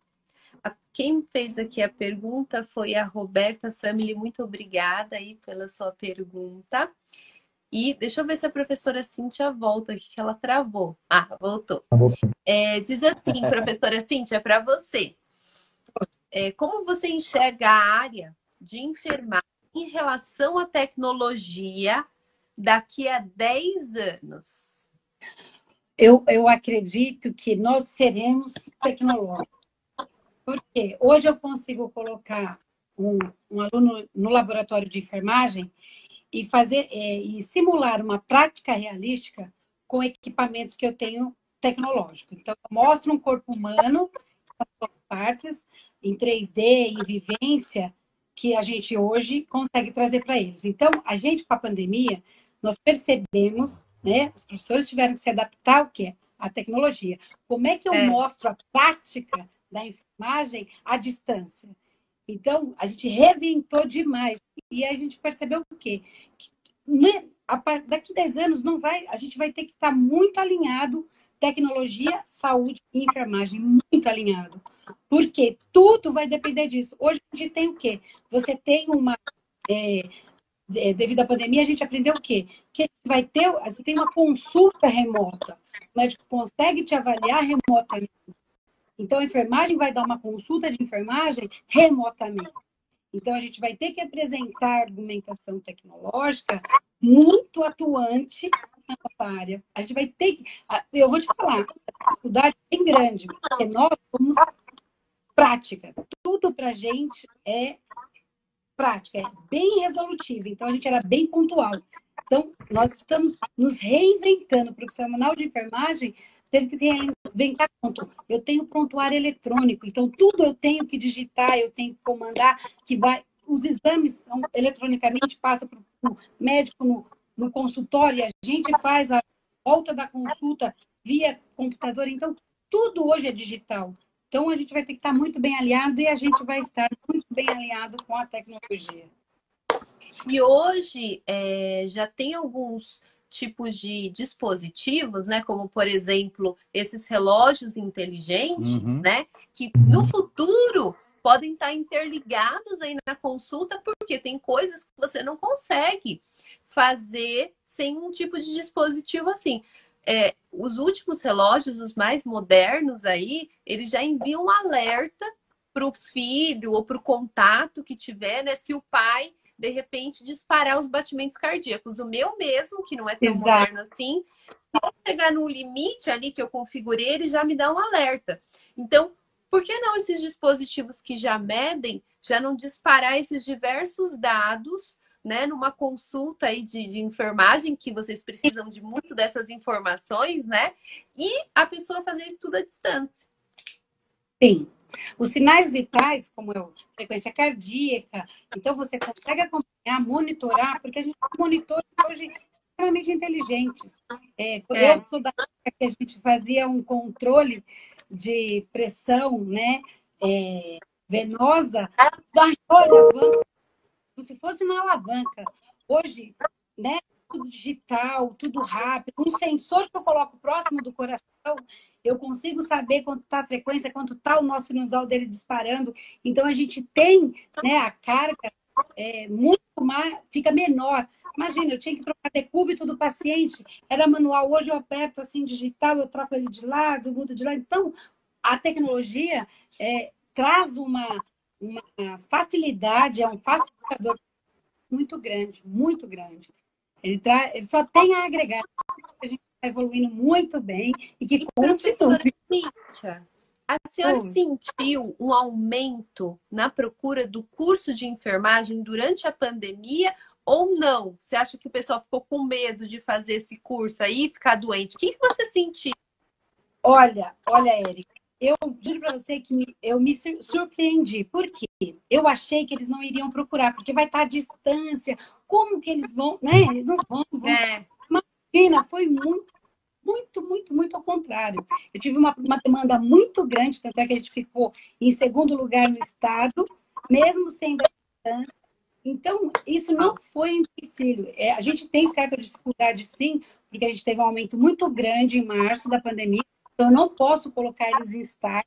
Quem fez aqui a pergunta foi a Roberta Samili. Muito obrigada aí pela sua pergunta. E deixa eu ver se a professora Cíntia volta aqui, que ela travou. Ah, voltou. Tá é, diz assim, professora Cíntia, para você. É, como você enxerga a área de enfermagem em relação à tecnologia daqui a 10 anos? Eu, eu acredito que nós seremos tecnológicos. Porque hoje eu consigo colocar um, um aluno no laboratório de enfermagem e fazer é, e simular uma prática realística com equipamentos que eu tenho tecnológico. Então, eu mostro um corpo humano, partes, em 3D, em vivência, que a gente hoje consegue trazer para eles. Então, a gente, com a pandemia, nós percebemos, né? Os professores tiveram que se adaptar ao quê? A tecnologia. Como é que eu é. mostro a prática da enfermagem à distância? Então, a gente reventou demais. E a gente percebeu o quê? Que né, daqui a 10 anos não vai, a gente vai ter que estar muito alinhado tecnologia, saúde e enfermagem, muito alinhado. Porque tudo vai depender disso. Hoje a gente tem o quê? Você tem uma. É, é, devido à pandemia, a gente aprendeu o quê? Que vai ter, você tem uma consulta remota. O médico consegue te avaliar remotamente. Então, a enfermagem vai dar uma consulta de enfermagem remotamente. Então, a gente vai ter que apresentar argumentação tecnológica muito atuante na nossa área. A gente vai ter que. Eu vou te falar, a dificuldade é bem grande, porque nós somos prática. Tudo para a gente é prática, é bem resolutivo. Então, a gente era bem pontual. Então, nós estamos nos reinventando. O profissional de enfermagem teve que reinventar quanto? Eu tenho prontuário eletrônico, então tudo eu tenho que digitar, eu tenho que comandar, que vai. Os exames são, eletronicamente passa para o médico no, no consultório, e a gente faz a volta da consulta via computador. Então, tudo hoje é digital. Então, a gente vai ter que estar muito bem alinhado e a gente vai estar muito bem alinhado com a tecnologia. E hoje é, já tem alguns tipos de dispositivos, né? Como, por exemplo, esses relógios inteligentes, uhum. né? Que no futuro podem estar interligados aí na consulta, porque tem coisas que você não consegue fazer sem um tipo de dispositivo assim. É, os últimos relógios, os mais modernos aí, eles já enviam um alerta para o filho ou para o contato que tiver, né? Se o pai de repente disparar os batimentos cardíacos. O meu mesmo, que não é tão Exato. moderno assim, se chegar no limite ali que eu configurei, ele já me dá um alerta. Então, por que não esses dispositivos que já medem, já não disparar esses diversos dados, né, numa consulta aí de, de enfermagem, que vocês precisam de muito dessas informações, né, e a pessoa fazer isso tudo à distância? Sim, os sinais vitais, como é a frequência cardíaca, então você consegue acompanhar, monitorar, porque a gente tem monitores hoje extremamente inteligentes. É, é. Eu sou da época que a gente fazia um controle de pressão né, é, venosa como se fosse na alavanca. Hoje, né, tudo digital, tudo rápido, um sensor que eu coloco próximo do coração, eu consigo saber quanto está a frequência, quanto está o nosso sinusal dele disparando. Então, a gente tem né, a carga é, muito mais, fica menor. Imagina, eu tinha que trocar decúbito do paciente, era manual, hoje eu aperto assim, digital, eu troco ele de lado, mudo de lado. Então, a tecnologia é, traz uma, uma facilidade, é um facilitador muito grande, muito grande. Ele, tra... ele só tem a agregar. A gente está evoluindo muito bem e que continue. Cíntia, a senhora sentiu um aumento na procura do curso de enfermagem durante a pandemia ou não? Você acha que o pessoal ficou com medo de fazer esse curso aí e ficar doente? O que, que você sentiu? Olha, olha, Érica, eu juro para você que me, eu me surpreendi. Por quê? Eu achei que eles não iriam procurar, porque vai estar à distância. Como que eles vão, né? Eles não vão. vão. É. Imagina, foi muito, muito, muito, muito ao contrário. Eu tive uma, uma demanda muito grande, tanto é que a gente ficou em segundo lugar no estado, mesmo sendo. Então, isso não foi empecilho. É, a gente tem certa dificuldade, sim, porque a gente teve um aumento muito grande em março da pandemia, então, eu não posso colocar eles em estágio.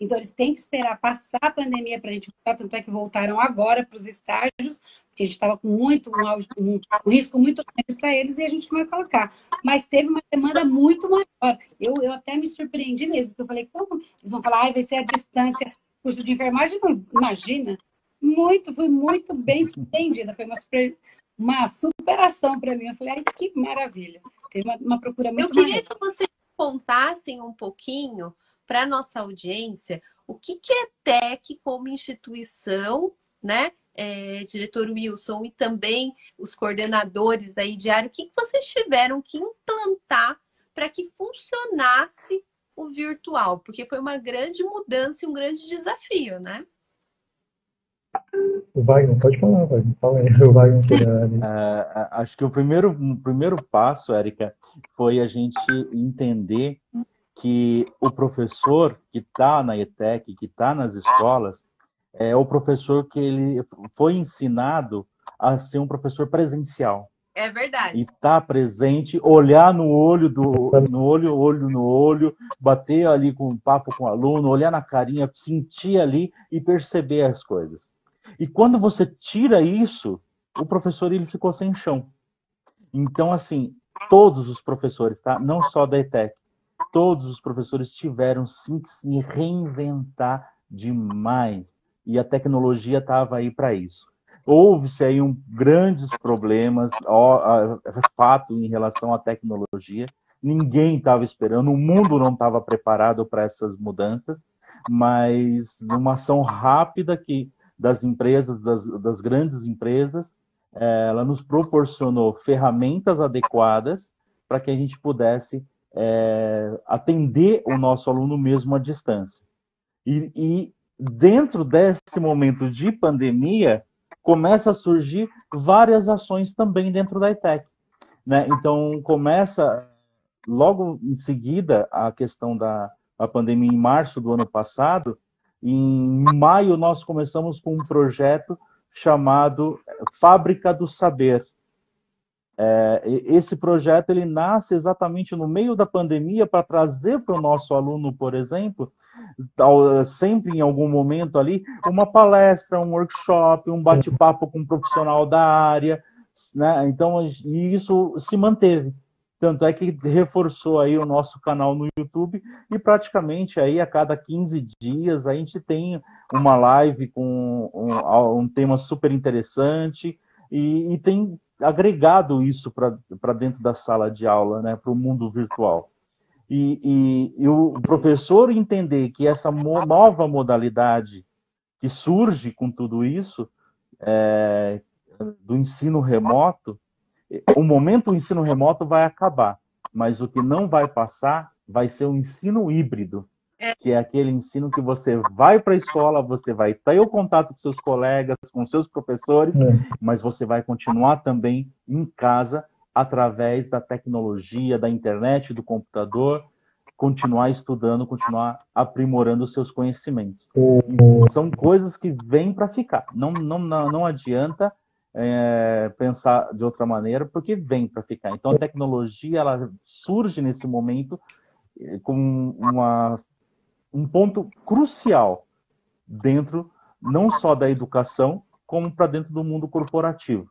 Então, eles têm que esperar passar a pandemia para a gente voltar. Tanto é que voltaram agora para os estágios, porque a gente estava com muito, um, um, risco muito grande para eles e a gente não vai colocar. Mas teve uma demanda muito maior. Eu, eu até me surpreendi mesmo, porque eu falei, como? Eles vão falar, ah, vai ser a distância, curso de enfermagem. Não, imagina. Muito, fui muito bem surpreendida. Foi uma, super, uma superação para mim. Eu falei, ai, que maravilha. Teve uma, uma procura muito Eu queria maior. que você contassem um pouquinho para a nossa audiência o que, que é TEC como instituição, né? É, diretor Wilson e também os coordenadores aí diário, o que, que vocês tiveram que implantar para que funcionasse o virtual? Porque foi uma grande mudança e um grande desafio, né? O Wagner, pode falar, Wagner. Fala aí, <laughs> o Wagner. uh, <laughs> acho que o primeiro, o primeiro passo, Érica, foi a gente entender que o professor que está na ETEC, que está nas escolas, é o professor que ele foi ensinado a ser um professor presencial. É verdade. Estar presente, olhar no olho do no olho, olho no olho, bater ali com um papo com o aluno, olhar na carinha, sentir ali e perceber as coisas. E quando você tira isso, o professor ele ficou sem chão. Então, assim, todos os professores, tá? Não só da ETEC, todos os professores tiveram sim que se reinventar demais. E a tecnologia estava aí para isso. houve-se aí um, grandes problemas, ó, é fato em relação à tecnologia. Ninguém estava esperando, o mundo não estava preparado para essas mudanças, mas numa ação rápida que das empresas, das, das grandes empresas, é, ela nos proporcionou ferramentas adequadas para que a gente pudesse é, atender o nosso aluno mesmo à distância. E, e, dentro desse momento de pandemia, começa a surgir várias ações também dentro da ITEC. Né? Então, começa logo em seguida a questão da a pandemia em março do ano passado. Em maio, nós começamos com um projeto chamado Fábrica do Saber. É, esse projeto ele nasce exatamente no meio da pandemia para trazer para o nosso aluno, por exemplo, sempre em algum momento ali, uma palestra, um workshop, um bate-papo com um profissional da área, né? Então, e isso se manteve. Tanto é que reforçou aí o nosso canal no YouTube e praticamente aí a cada 15 dias a gente tem uma live com um, um tema super interessante e, e tem agregado isso para dentro da sala de aula, né, para o mundo virtual. E, e, e, o professor entender que essa mo nova modalidade que surge com tudo isso, é, do ensino remoto, o momento o ensino remoto vai acabar, mas o que não vai passar vai ser o ensino híbrido, é. que é aquele ensino que você vai para a escola, você vai ter o contato com seus colegas, com seus professores, é. mas você vai continuar também em casa através da tecnologia, da internet, do computador, continuar estudando, continuar aprimorando os seus conhecimentos. São coisas que vêm para ficar. Não, não, não adianta é, pensar de outra maneira, porque vem para ficar. Então, a tecnologia ela surge nesse momento eh, com uma, um ponto crucial dentro não só da educação, como para dentro do mundo corporativo.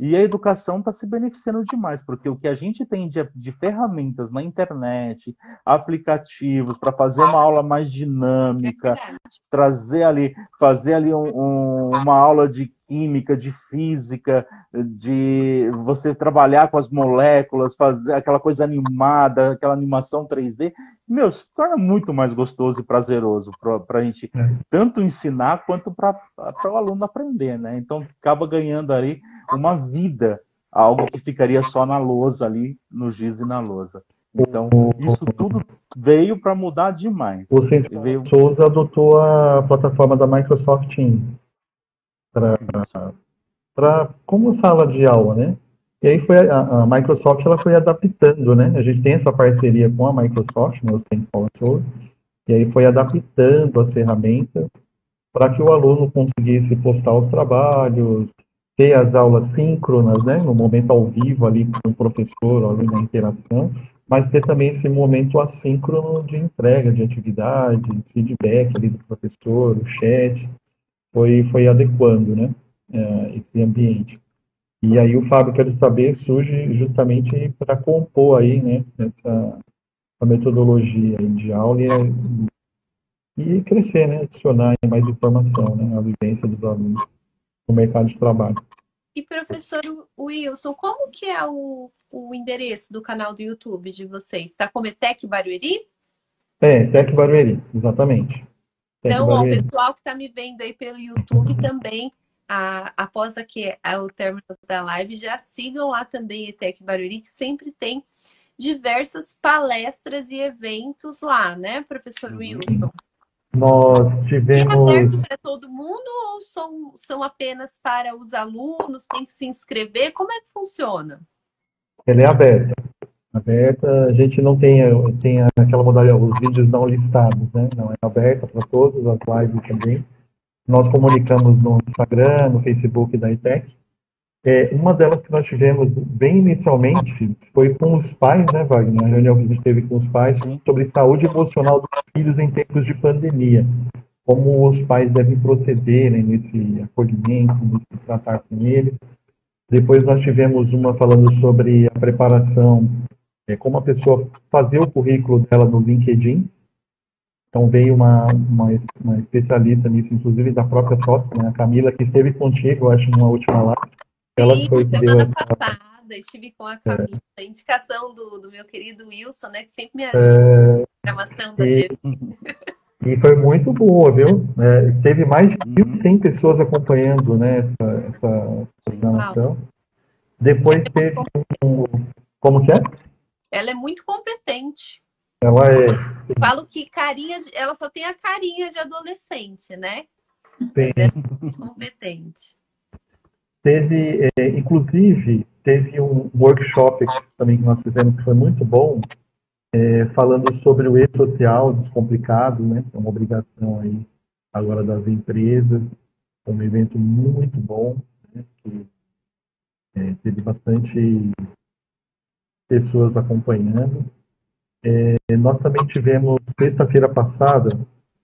E a educação está se beneficiando demais, porque o que a gente tem de, de ferramentas na internet, aplicativos para fazer uma aula mais dinâmica, é trazer ali, fazer ali um, um, uma aula de química, de física, de você trabalhar com as moléculas, fazer aquela coisa animada, aquela animação 3D, meu, se torna muito mais gostoso e prazeroso para a gente é. tanto ensinar quanto para o aluno aprender, né? Então acaba ganhando ali uma vida, algo que ficaria só na lousa ali, no giz e na lousa. Então, isso tudo veio para mudar demais. O Centro veio... Souza adotou a plataforma da Microsoft Teams para como sala de aula, né? E aí foi a, a, Microsoft ela foi adaptando, né? A gente tem essa parceria com a Microsoft, né, o Centro Souza, e aí foi adaptando as ferramentas para que o aluno conseguisse postar os trabalhos, ter as aulas síncronas, né, no momento ao vivo ali com o professor, ali na interação, mas ter também esse momento assíncrono de entrega de atividade, feedback ali do professor, o chat, foi, foi adequando, né, é, esse ambiente. E aí o Fábrica do Saber surge justamente para compor aí, né, essa, essa metodologia de aula e, e crescer, né, adicionar mais informação, né, a vivência dos alunos no mercado de trabalho. E professor Wilson, como que é o, o endereço do canal do YouTube de vocês? Está como Etec Barueri? É, Etec Barueri, exatamente. Tec então, Barueri. ó, o pessoal que está me vendo aí pelo YouTube também, a, após aqui a, o término da live, já sigam lá também Etec Barueri, que sempre tem diversas palestras e eventos lá, né, professor. Wilson? Nós tivemos. É aberto para todo mundo ou são, são apenas para os alunos? Tem que se inscrever? Como é que funciona? Ela é aberta. Aberta, a gente não tem, tem aquela modalidade, os vídeos não listados, né? Não é aberta para todos, as lives também. Nós comunicamos no Instagram, no Facebook da ITEC. É, uma delas que nós tivemos bem inicialmente foi com os pais, né, Wagner? A reunião que a gente teve com os pais sobre saúde emocional dos filhos em tempos de pandemia. Como os pais devem proceder né, nesse acolhimento, nesse tratar com eles. Depois nós tivemos uma falando sobre a preparação, é, como a pessoa fazer o currículo dela no LinkedIn. Então veio uma, uma, uma, especialista nisso, inclusive da própria TOTS, né, a Camila, que esteve contigo, acho, numa última live. Ela Sim, foi semana essa... passada estive com a Camila, é. indicação do, do meu querido Wilson, né, que sempre me ajuda é... na programação da e... E foi muito boa, viu? É, teve mais de 1.100 pessoas acompanhando né, essa, essa programação. Depois teve um... Como que é? Ela é muito competente. Ela é. Falo que carinha, de, ela só tem a carinha de adolescente, né? Sim. Mas é muito competente. Teve, é, inclusive, teve um workshop também que nós fizemos que foi muito bom, é, falando sobre o e-social descomplicado, né? É uma obrigação aí agora das empresas. Foi um evento muito bom, né? Que é, teve bastante pessoas acompanhando. É, nós também tivemos, sexta-feira passada,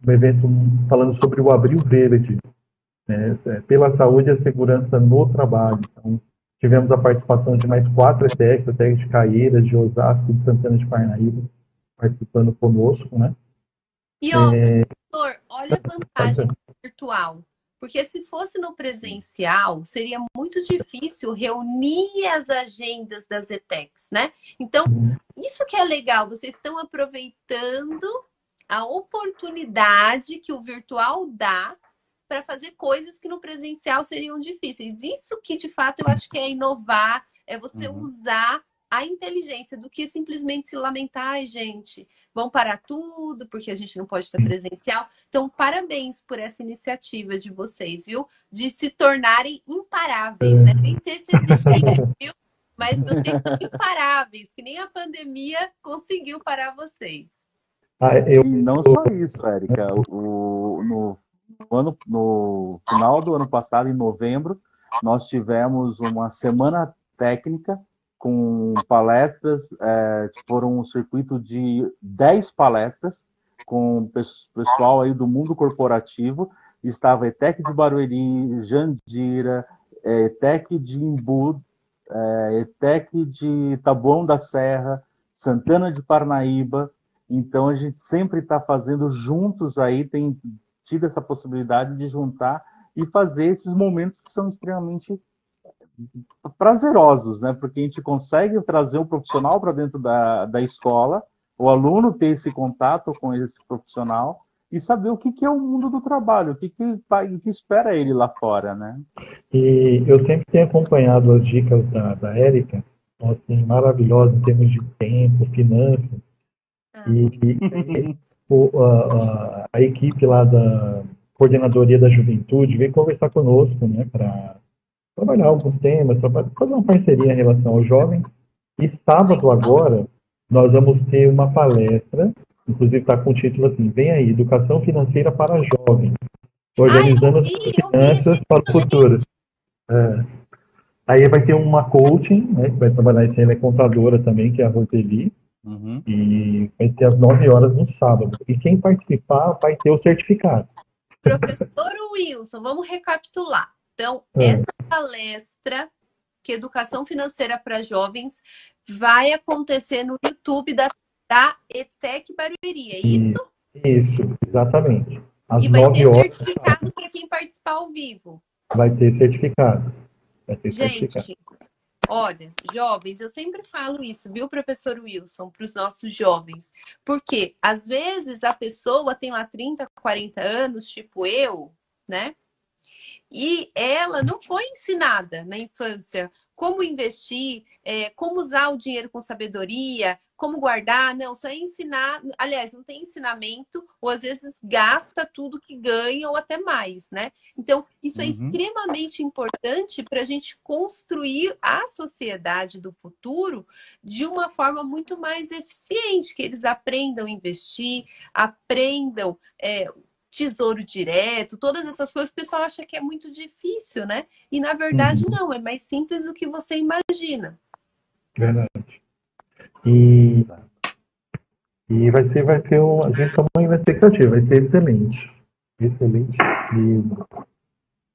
um evento falando sobre o Abril Verde, né, é, pela saúde e a segurança no trabalho. Então, tivemos a participação de mais quatro ETECs, ETEC de Caeiras, de Osasco, de Santana de Parnaíba, participando conosco, né? E, ó, é... olha a vantagem virtual. Porque se fosse no presencial, seria muito difícil reunir as agendas das ETECs, né? Então, uhum. isso que é legal, vocês estão aproveitando a oportunidade que o virtual dá para fazer coisas que no presencial seriam difíceis. Isso que de fato eu acho que é inovar, é você uhum. usar a inteligência do que simplesmente se lamentar, ai, gente, vão parar tudo porque a gente não pode estar presencial. Então, parabéns por essa iniciativa de vocês, viu? De se tornarem imparáveis, né? Nem sei se <laughs> existe isso, viu? Mas não tem imparáveis, que nem a pandemia conseguiu parar vocês. Ah, eu... E não só isso, Érica. O, no, no, ano, no final do ano passado, em novembro, nós tivemos uma semana técnica com palestras, é, foram um circuito de 10 palestras com pessoal aí do mundo corporativo, estava ETEC de Barueri, Jandira, é, ETEC de Imbu, é, ETEC de Taboão da Serra, Santana de Parnaíba, então a gente sempre está fazendo juntos aí, tem tido essa possibilidade de juntar e fazer esses momentos que são extremamente prazerosos, né? Porque a gente consegue trazer um profissional para dentro da, da escola, o aluno ter esse contato com esse profissional e saber o que, que é o mundo do trabalho, o que, que, que espera ele lá fora, né? E eu sempre tenho acompanhado as dicas da, da Érica, assim, maravilhosas em termos de tempo, finanças, ah. e, e o, a, a, equipe lá da Coordenadoria da Juventude veio conversar conosco, né, para trabalhar alguns temas, fazer uma parceria em relação ao jovem. E sábado agora, nós vamos ter uma palestra, inclusive está com o título assim, vem aí, Educação Financeira para Jovens, organizando Ai, vi, as finanças para o futuro. É. Aí vai ter uma coaching, né, que vai trabalhar isso, ela é contadora também, que é a Roseli, uhum. e vai ser às 9 horas no sábado. E quem participar vai ter o certificado. Professor Wilson, vamos recapitular. Então, é. essa palestra, que é Educação Financeira para Jovens, vai acontecer no YouTube da, da ETEC Barueri, é isso? Isso, exatamente. Às e vai ter horas, certificado para quem participar ao vivo. Vai ter certificado. Vai ter Gente, certificado. Olha, jovens, eu sempre falo isso, viu, professor Wilson, para os nossos jovens. Porque, às vezes, a pessoa tem lá 30, 40 anos, tipo eu, né? E ela não foi ensinada na infância como investir, é, como usar o dinheiro com sabedoria, como guardar. Não, só é ensinar. Aliás, não tem ensinamento, ou às vezes gasta tudo que ganha, ou até mais, né? Então, isso é uhum. é extremamente importante para a gente construir a sociedade do futuro de uma forma muito mais eficiente, que eles aprendam a investir, aprendam. É, tesouro direto, todas essas coisas, o pessoal acha que é muito difícil, né? E na verdade uhum. não, é mais simples do que você imagina. Verdade. E, e vai ser, vai ser um, a gente está uma expectativa, vai ser excelente. Excelente mesmo.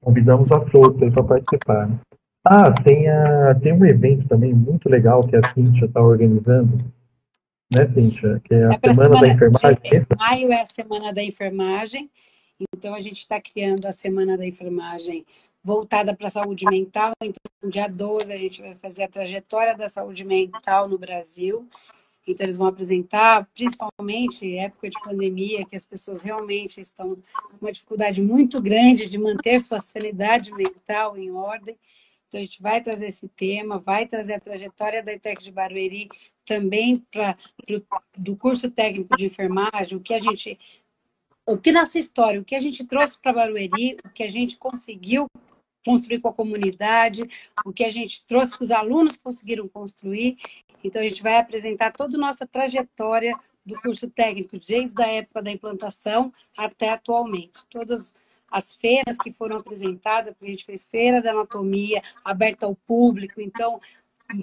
Convidamos a todos para participar. Né? Ah, tem, a, tem um evento também muito legal que a Cintia está organizando, né, Cíntia? Que é a É semana, da enfermagem. Maio é a semana da enfermagem, então a gente está criando a semana da enfermagem voltada para a saúde mental. Então, no dia 12, a gente vai fazer a trajetória da saúde mental no Brasil. Então, eles vão apresentar, principalmente época de pandemia, que as pessoas realmente estão com uma dificuldade muito grande de manter sua sanidade mental em ordem. Então, a gente vai trazer esse tema, vai trazer a trajetória da ITEC de Barueri também para do curso técnico de enfermagem, o que a gente, o que nossa história, o que a gente trouxe para Barueri, o que a gente conseguiu construir com a comunidade, o que a gente trouxe que os alunos conseguiram construir. Então, a gente vai apresentar toda a nossa trajetória do curso técnico, desde a época da implantação até atualmente. Todas as feiras que foram apresentadas, porque a gente fez feira da anatomia, aberta ao público, então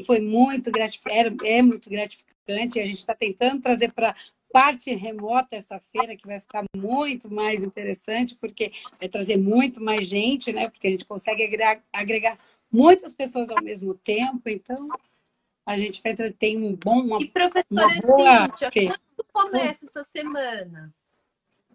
foi muito gratificante, é muito gratificante, a gente está tentando trazer para parte remota essa feira, que vai ficar muito mais interessante, porque vai trazer muito mais gente, né? Porque a gente consegue agregar, agregar muitas pessoas ao mesmo tempo, então a gente vai ter tem um bom, uma, E professora uma boa... Cíntia, quando começa essa semana?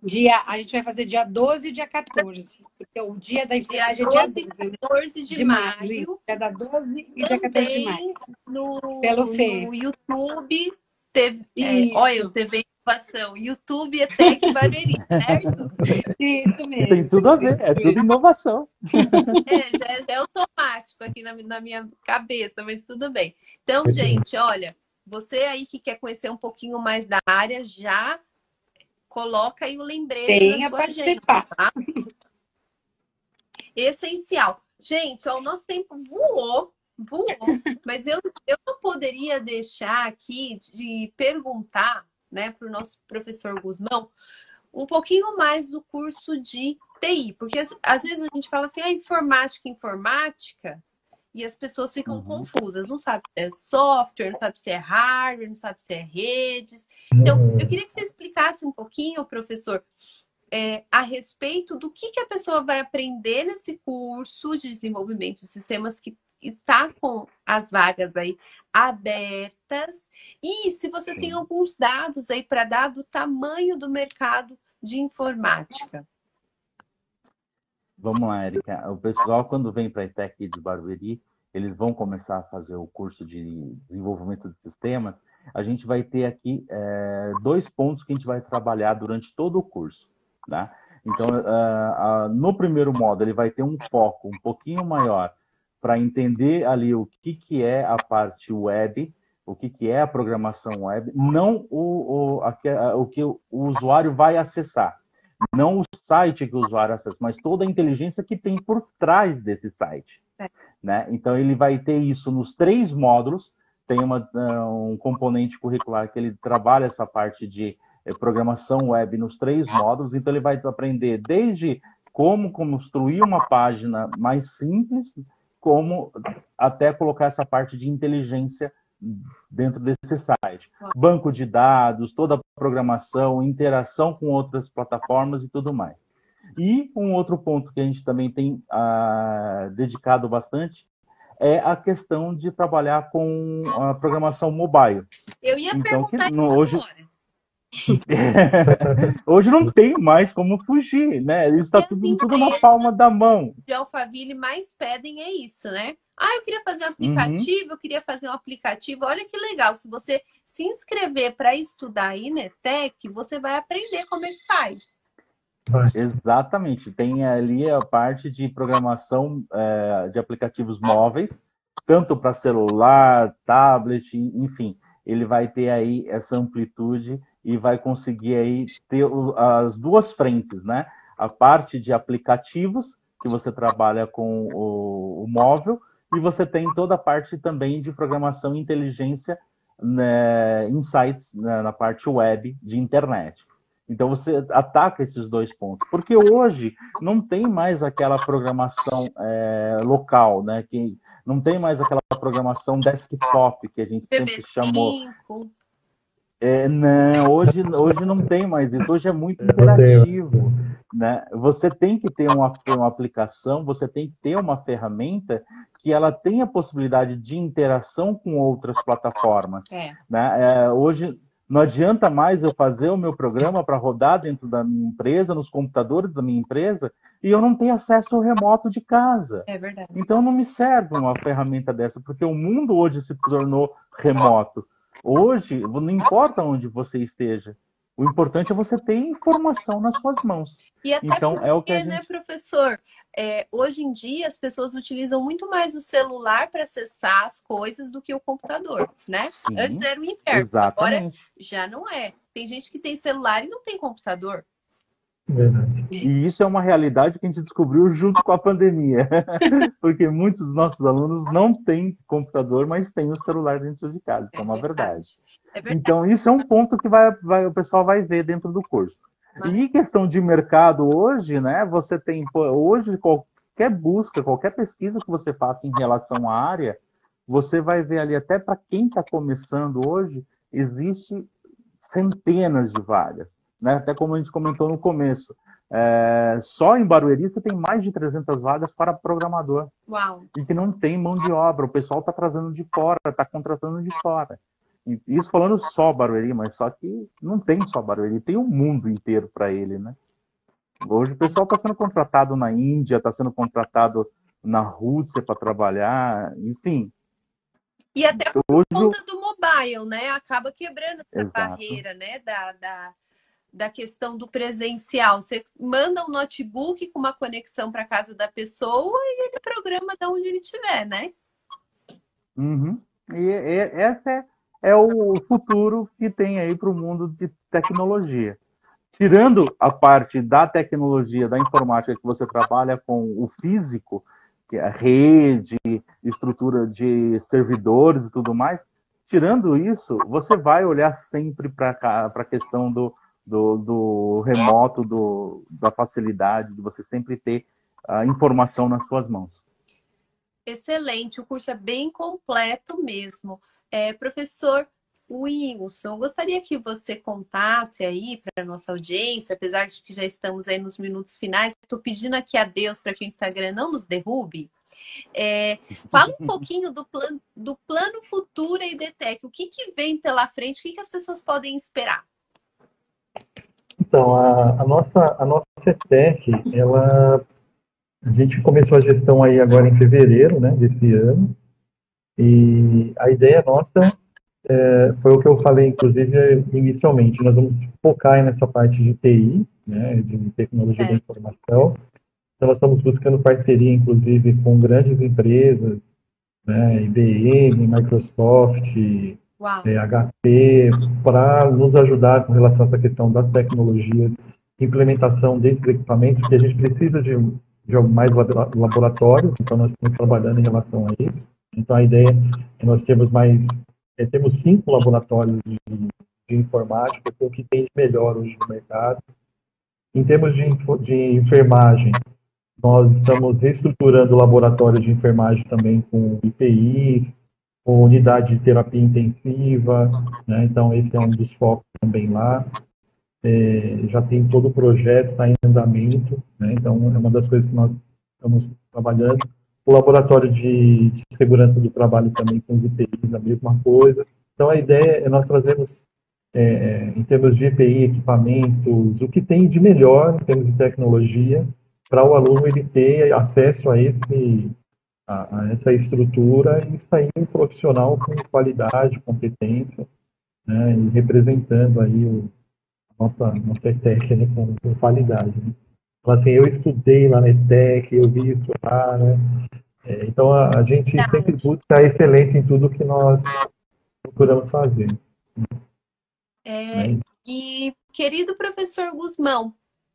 Dia, a gente vai fazer dia 12 e dia 14, porque o dia da Dia enfermagem é dia 12 12, né? e 14 de, de maio, maio. dia da 12 e dia 14 de maio. No, Pelo Fê. no YouTube, teve, é, olha, TV Inovação, YouTube ETEC Barueri, certo? Isso mesmo. <laughs> Tem tudo a ver, é tudo inovação. É, já, é- já é automático aqui na, na minha cabeça, mas tudo bem. Então, gente, olha, você aí que quer conhecer um pouquinho mais da área, já coloca aí o lembrete Venha na sua agenda, participar. tá? Essencial. Gente, ó, o nosso tempo voou, voou, <laughs> mas eu, eu não poderia deixar aqui de perguntar, né, para o nosso professor Guzmão, um pouquinho mais do curso de TI, porque às- às vezes a gente fala assim, ah, informática, informática, e as pessoas ficam Uhum. confusas, não sabe se é software, não sabe se é hardware, não sabe se é redes. Então, eu queria que você explicasse um pouquinho, professor, é, a respeito do que, que a pessoa vai aprender nesse curso de desenvolvimento de sistemas que está com as vagas aí abertas e se você tem Sim. alguns dados aí para dar do tamanho do mercado de informática. Vamos lá, Erika. O pessoal, quando vem para a ITEC de Barueri, eles vão começar a fazer o curso de desenvolvimento de sistemas. A gente vai ter aqui é, dois pontos que a gente vai trabalhar durante todo o curso. Né? Então, ah, ah, no primeiro módulo, ele vai ter um foco um pouquinho maior para entender ali o que, que é a parte web, o que, que é a programação web, não o, o, aque- o que o usuário vai acessar não o site que o usuário acessa, mas toda a inteligência que tem por trás desse site. É. Né? Então, ele vai ter isso nos três módulos. Tem uma, ah, um componente curricular que ele trabalha essa parte de eh, programação web nos três módulos. Então, ele vai aprender desde como construir uma página mais simples, como até colocar essa parte de inteligência dentro desse site. Banco de dados, toda a programação, interação com outras plataformas e tudo mais. E um outro ponto que a gente também tem ah, dedicado bastante é a questão de trabalhar com a programação mobile. Eu ia Então, que perguntar no- hoje- agora. <laughs> Hoje não tem mais como fugir, né? Isso está E as tudo, tudo na palma da mão. de Alphaville mais pedem é isso, né? Ah, eu queria fazer um Uhum. aplicativo, eu queria fazer um aplicativo. Olha que legal, se você se inscrever para estudar aí na ETEC, você vai aprender como é que faz. Exatamente. Tem ali a parte de programação eh, de aplicativos móveis, tanto para celular, tablet, enfim. Ele vai ter aí essa amplitude e vai conseguir aí ter as duas frentes, né? A parte de aplicativos, que você trabalha com o, o móvel, e você tem toda a parte também de programação e inteligência, né, insights né, na parte web de internet. Então você ataca esses dois pontos, porque hoje não tem mais aquela programação é, local, né? Que não tem mais aquela programação desktop que a gente sempre chamou. BB5. É, não, hoje, hoje não tem mais isso. Hoje é muito tenho. interativo, né? Você tem que ter uma, uma aplicação, você tem que ter uma ferramenta que ela tenha possibilidade de interação com outras plataformas É. né? É, hoje Não adianta mais eu fazer o meu programa para rodar dentro da minha empresa, nos computadores da minha empresa, e eu não tenho acesso remoto de casa. É verdade. Então não me serve uma ferramenta dessa, porque o mundo hoje se tornou remoto. Hoje, não importa onde você esteja, o importante é você ter informação nas suas mãos. E até então, porque, é o que a né, gente... né, professor? É, hoje em dia, as pessoas utilizam muito mais o celular para acessar as coisas do que o computador, né? Sim, Antes era o inverno, agora já não é. Tem gente que tem celular e não tem computador. Verdade. E isso é uma realidade que a gente descobriu junto com a pandemia, <laughs> porque muitos dos nossos alunos não têm computador, mas têm o celular dentro de casa, isso é, é uma verdade. É verdade. Então, isso é um ponto que vai, vai, o pessoal vai ver dentro do curso. Mas... E questão de mercado hoje, né? Você tem hoje qualquer busca, qualquer pesquisa que você faça em relação à área, você vai ver ali até para quem está começando hoje, existe centenas de vagas né? até como a gente comentou no começo. É, só em Barueri você tem mais de 300 vagas para programador. Uau. E que não tem mão de obra, o pessoal está trazendo de fora, está contratando de fora. E isso falando só Barueri, mas só que não tem só Barueri, tem o um mundo inteiro para ele, né? Hoje o pessoal está sendo contratado na Índia, está sendo contratado na Rússia para trabalhar, enfim. E até por Hoje... conta do mobile, né? Acaba quebrando essa Exato. barreira, né? Da, da da questão do presencial. Você manda um notebook com uma conexão para casa da pessoa e ele programa de onde ele estiver, né? Uhum. E, e esse é, é o futuro que tem aí para o mundo de tecnologia. Tirando a parte da tecnologia, da informática que você trabalha com o físico, que é a rede, estrutura de servidores e tudo mais, tirando isso, você vai olhar sempre para a questão do, do, do remoto, do, da facilidade de você sempre ter a informação nas suas mãos. Excelente, o curso é bem completo mesmo. É, professor Wilson, gostaria que você contasse aí para a nossa audiência, apesar de que já estamos aí nos minutos finais, estou pedindo aqui a Deus para que o Instagram não nos derrube. É, fala um <laughs> pouquinho do plano, do plano futuro e DTEC, o que, que vem pela frente, o que, que as pessoas podem esperar? Então, a, a, nossa, a nossa CETEC, ela, a gente começou a gestão aí agora em fevereiro né, desse ano, e a ideia nossa é, foi o que eu falei, inclusive, inicialmente, nós vamos focar nessa parte de TI, né, de tecnologia é. da informação, então nós estamos buscando parceria, inclusive, com grandes empresas, né, IBM, Microsoft, é, HP, para nos ajudar com relação a essa questão das tecnologias, implementação desses equipamentos, que a gente precisa de, de mais laboratórios, então nós estamos trabalhando em relação a isso. Então a ideia é nós temos mais, é, temos cinco laboratórios de, de informática, que é o que tem de melhor hoje no mercado. Em termos de, de enfermagem, nós estamos reestruturando o laboratório de enfermagem também com IPIs, unidade de terapia intensiva, né? então esse é um dos focos também lá. É, já tem todo o projeto, está em andamento, né? então é uma das coisas que nós estamos trabalhando. O laboratório de, de segurança do trabalho também com os IPIs, a mesma coisa. Então a ideia é nós trazermos, é, em termos de EPI, equipamentos, o que tem de melhor em termos de tecnologia, para o aluno ele ter acesso a esse a, a essa estrutura e sair um profissional com qualidade, competência, né, e representando aí o, a nossa, nossa ETEC né, com, com qualidade. Né. Então, assim, eu estudei lá na ETEC, eu vi isso lá, né, é, então a, a gente Verdade. sempre busca a excelência em tudo que nós procuramos fazer. É, né. E, querido professor Guzmão,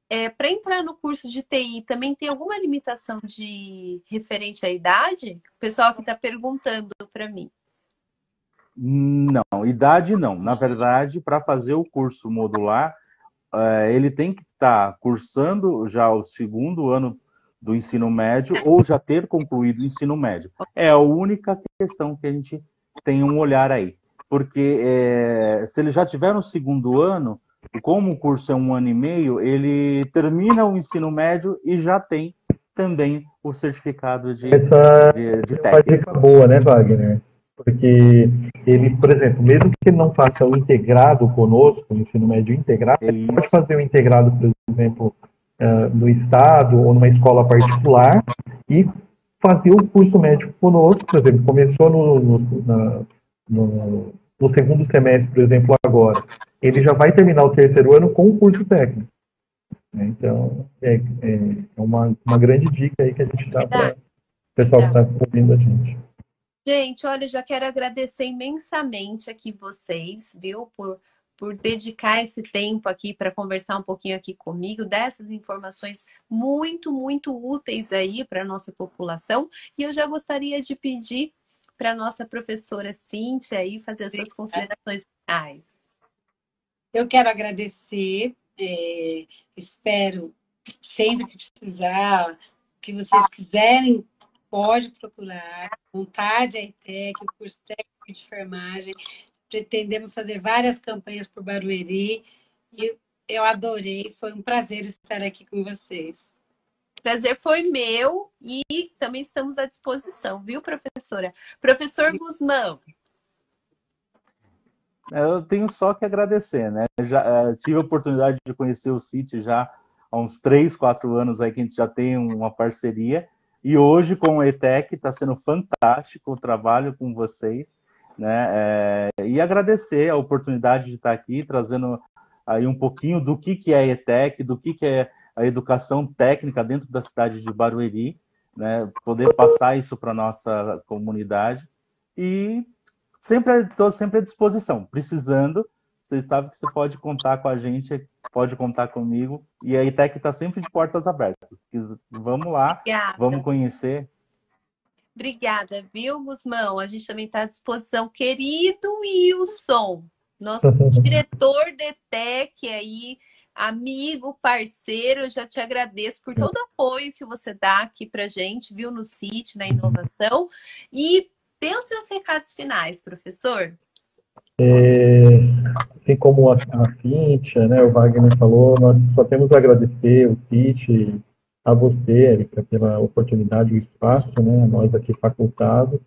é, para entrar no curso de TI, também tem alguma limitação de referente à idade? O pessoal que está perguntando para mim. Não, idade não. Na verdade, para fazer o curso modular, é, ele tem que estar tá cursando já o segundo ano do ensino médio ou já ter concluído o ensino médio. É a única questão que a gente tem um olhar aí. Porque é, se ele já tiver no segundo ano, como o curso é um ano e meio, ele termina o ensino médio e já tem também o certificado de, Essa de, de técnico. É uma dica boa, né, Wagner? Porque ele, por exemplo, mesmo que ele não faça o integrado conosco, o ensino médio integrado, ele pode fazer o integrado, por exemplo, uh, no Estado ou numa escola particular e fazer o curso médico conosco, por exemplo, começou no, no, na, no, no segundo semestre, por exemplo, agora. Ele já vai terminar o terceiro ano com o curso técnico. Então, é, é uma, uma grande dica aí que a gente dá para o pessoal que está ouvindo a gente. Gente, olha, já quero agradecer imensamente aqui vocês, viu, por, por dedicar esse tempo aqui para conversar um pouquinho aqui comigo, dessas informações muito, muito úteis aí para a nossa população. E eu já gostaria de pedir para a nossa professora Cíntia aí fazer essas considerações finais. Eu quero agradecer, é, espero sempre que precisar, que vocês quiserem pode procurar, vontade a ETEC, o curso técnico de enfermagem. Pretendemos fazer várias campanhas por Barueri e eu adorei, foi um prazer estar aqui com vocês. Prazer foi meu e também estamos à disposição, viu, professora? Professor Guzmão. Eu tenho só que agradecer, né? Já uh, tive a oportunidade de conhecer o CIT já há uns três, quatro anos aí que a gente já tem uma parceria e hoje, com o ETEC, está sendo fantástico o trabalho com vocês, né? É, e agradecer a oportunidade de estar aqui, trazendo aí um pouquinho do que, que é ETEC, do que, que é a educação técnica dentro da cidade de Barueri, né? Poder passar isso para nossa comunidade. E sempre estou sempre à disposição, precisando, você sabe que você pode contar com a gente, pode contar comigo. E a ITEC está sempre de portas abertas. Vamos lá, Obrigada. vamos conhecer. Obrigada, viu, Guzmão? A gente também está à disposição. Querido Wilson, nosso <laughs> diretor de ETEC aí, amigo, parceiro, eu já te agradeço por todo o apoio que você dá aqui para gente, viu, no CIT, na inovação. E dê os seus recados finais, professor. É, assim como a, a Cíntia, né, o Wagner falou, nós só temos a agradecer o CIT, a você, Erika, pela oportunidade e o espaço, né, nós aqui facultados.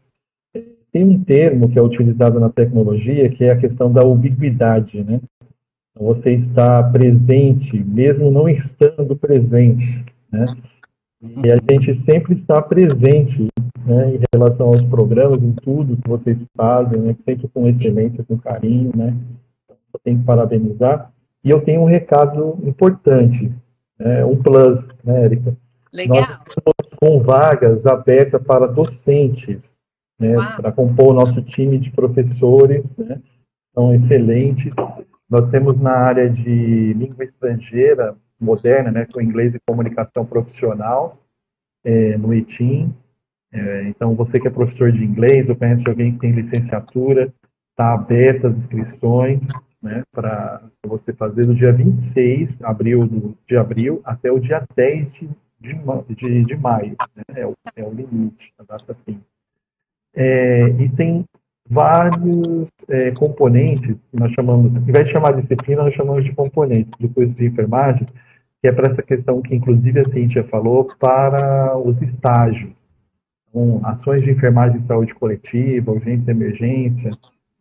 Tem um termo que é utilizado na tecnologia, que é a questão da ubiquidade, né? Você está presente, mesmo não estando presente, né? E a gente sempre está presente né, em relação aos programas, em tudo que vocês fazem, né, sempre com excelência, com carinho, né? Só tenho que parabenizar. E eu tenho um recado importante, né, um plus, né, Érica? Legal. Nós estamos com vagas abertas para docentes, né, para compor o nosso time de professores, né, são excelentes. Nós temos na área de língua estrangeira moderna, né, com inglês e comunicação profissional, é, no ETIM. É, então, você que é professor de inglês ou conhece alguém que tem licenciatura, está aberta as inscrições né, para você fazer do dia 26 abril, de abril até o dia 10 de, de, de, de maio. Né, é, o, é o limite, a data fim. É, e tem vários é, componentes, nós chamamos, em vez de chamar de disciplina, nós chamamos de componentes do curso de enfermagem, que é para essa questão que, inclusive, a Cíntia falou, para os estágios. Então, ações de enfermagem e saúde coletiva, urgência e emergência,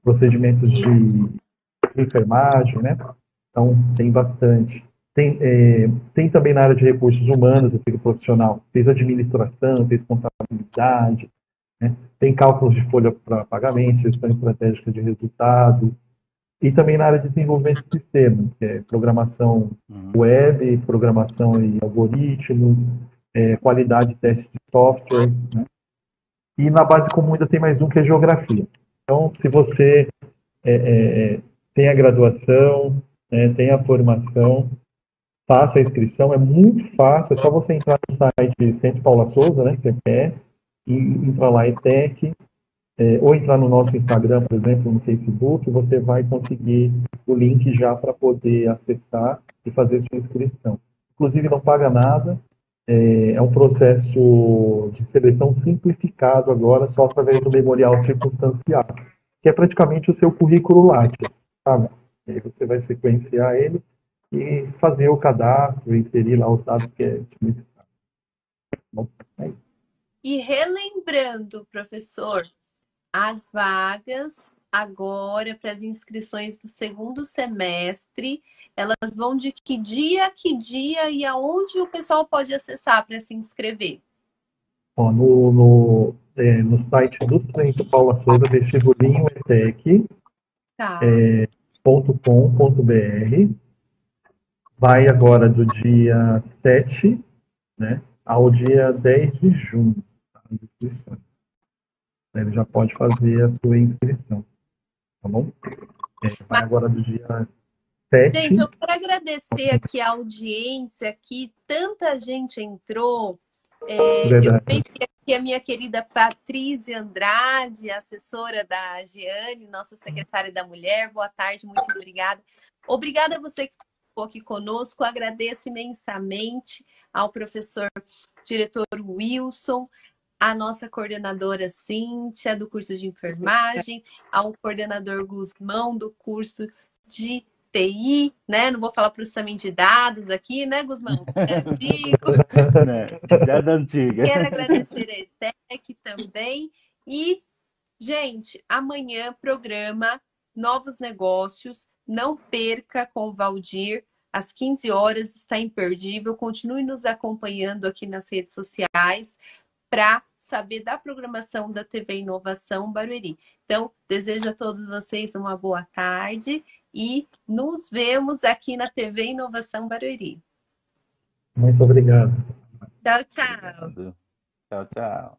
procedimentos de, de enfermagem, né? Então, tem bastante. Tem, é, tem também na área de recursos humanos, esse profissional, fez administração, fez contabilidade, né? tem cálculos de folha para pagamento, gestão estratégica de resultados, e também na área de desenvolvimento de sistemas, que é programação uhum. web, programação e algoritmos, é, qualidade de teste de software, né? E na base comum ainda tem mais um que é geografia. Então, se você é, é, é tem a graduação, né, tem a formação, faça a inscrição, é muito fácil, é só você entrar no site Centro Paula Souza, né, CPS, e entrar lá ETEC, é, ou entrar no nosso Instagram, por exemplo, no Facebook, você vai conseguir o link já para poder acessar e fazer sua inscrição. Inclusive, não paga nada, é, é, um processo de seleção simplificado agora, só através do memorial circunstancial, que é praticamente o seu currículo Lattes, sabe? Aí você vai sequenciar ele e fazer o cadastro, inserir lá os dados que é necessário. Bom, é isso. E relembrando, professor, as vagas agora para as inscrições do segundo semestre. Elas vão de que dia, que dia e aonde o pessoal pode acessar para se inscrever? Ó, no, no, é, no site do Centro Paula Souza, vestibulinho etec, Tá. é, .com.br. Vai agora do dia 7 né, ao dia 10 de junho. Tá. Ele já pode fazer a sua inscrição. Tá bom? É, vai agora do dia 7. Gente, eu quero agradecer aqui a audiência, que tanta gente entrou. É, eu Verdade. vi aqui a minha querida Patrícia Andrade, assessora da Giane, nossa secretária da Mulher. Boa tarde, muito obrigada. Obrigada a você que ficou aqui conosco. Agradeço imensamente ao professor diretor Wilson, a nossa coordenadora Cíntia, do curso de enfermagem, ao coordenador Guzmão, do curso de TI, né? Não vou falar processamento de dados aqui, né, Guzmão? É antigo. <laughs> né? Já é da antiga. Quero agradecer a ETEC também. E, gente, amanhã programa Novos Negócios. Não perca com o Valdir. Às 15 horas está imperdível. Continue nos acompanhando aqui nas redes sociais para saber da programação da TV Inovação Barueri. Então, desejo a todos vocês uma boa tarde e nos vemos aqui na TV Inovação Barueri. Muito obrigado. Tchau, tchau. Tchau, tchau.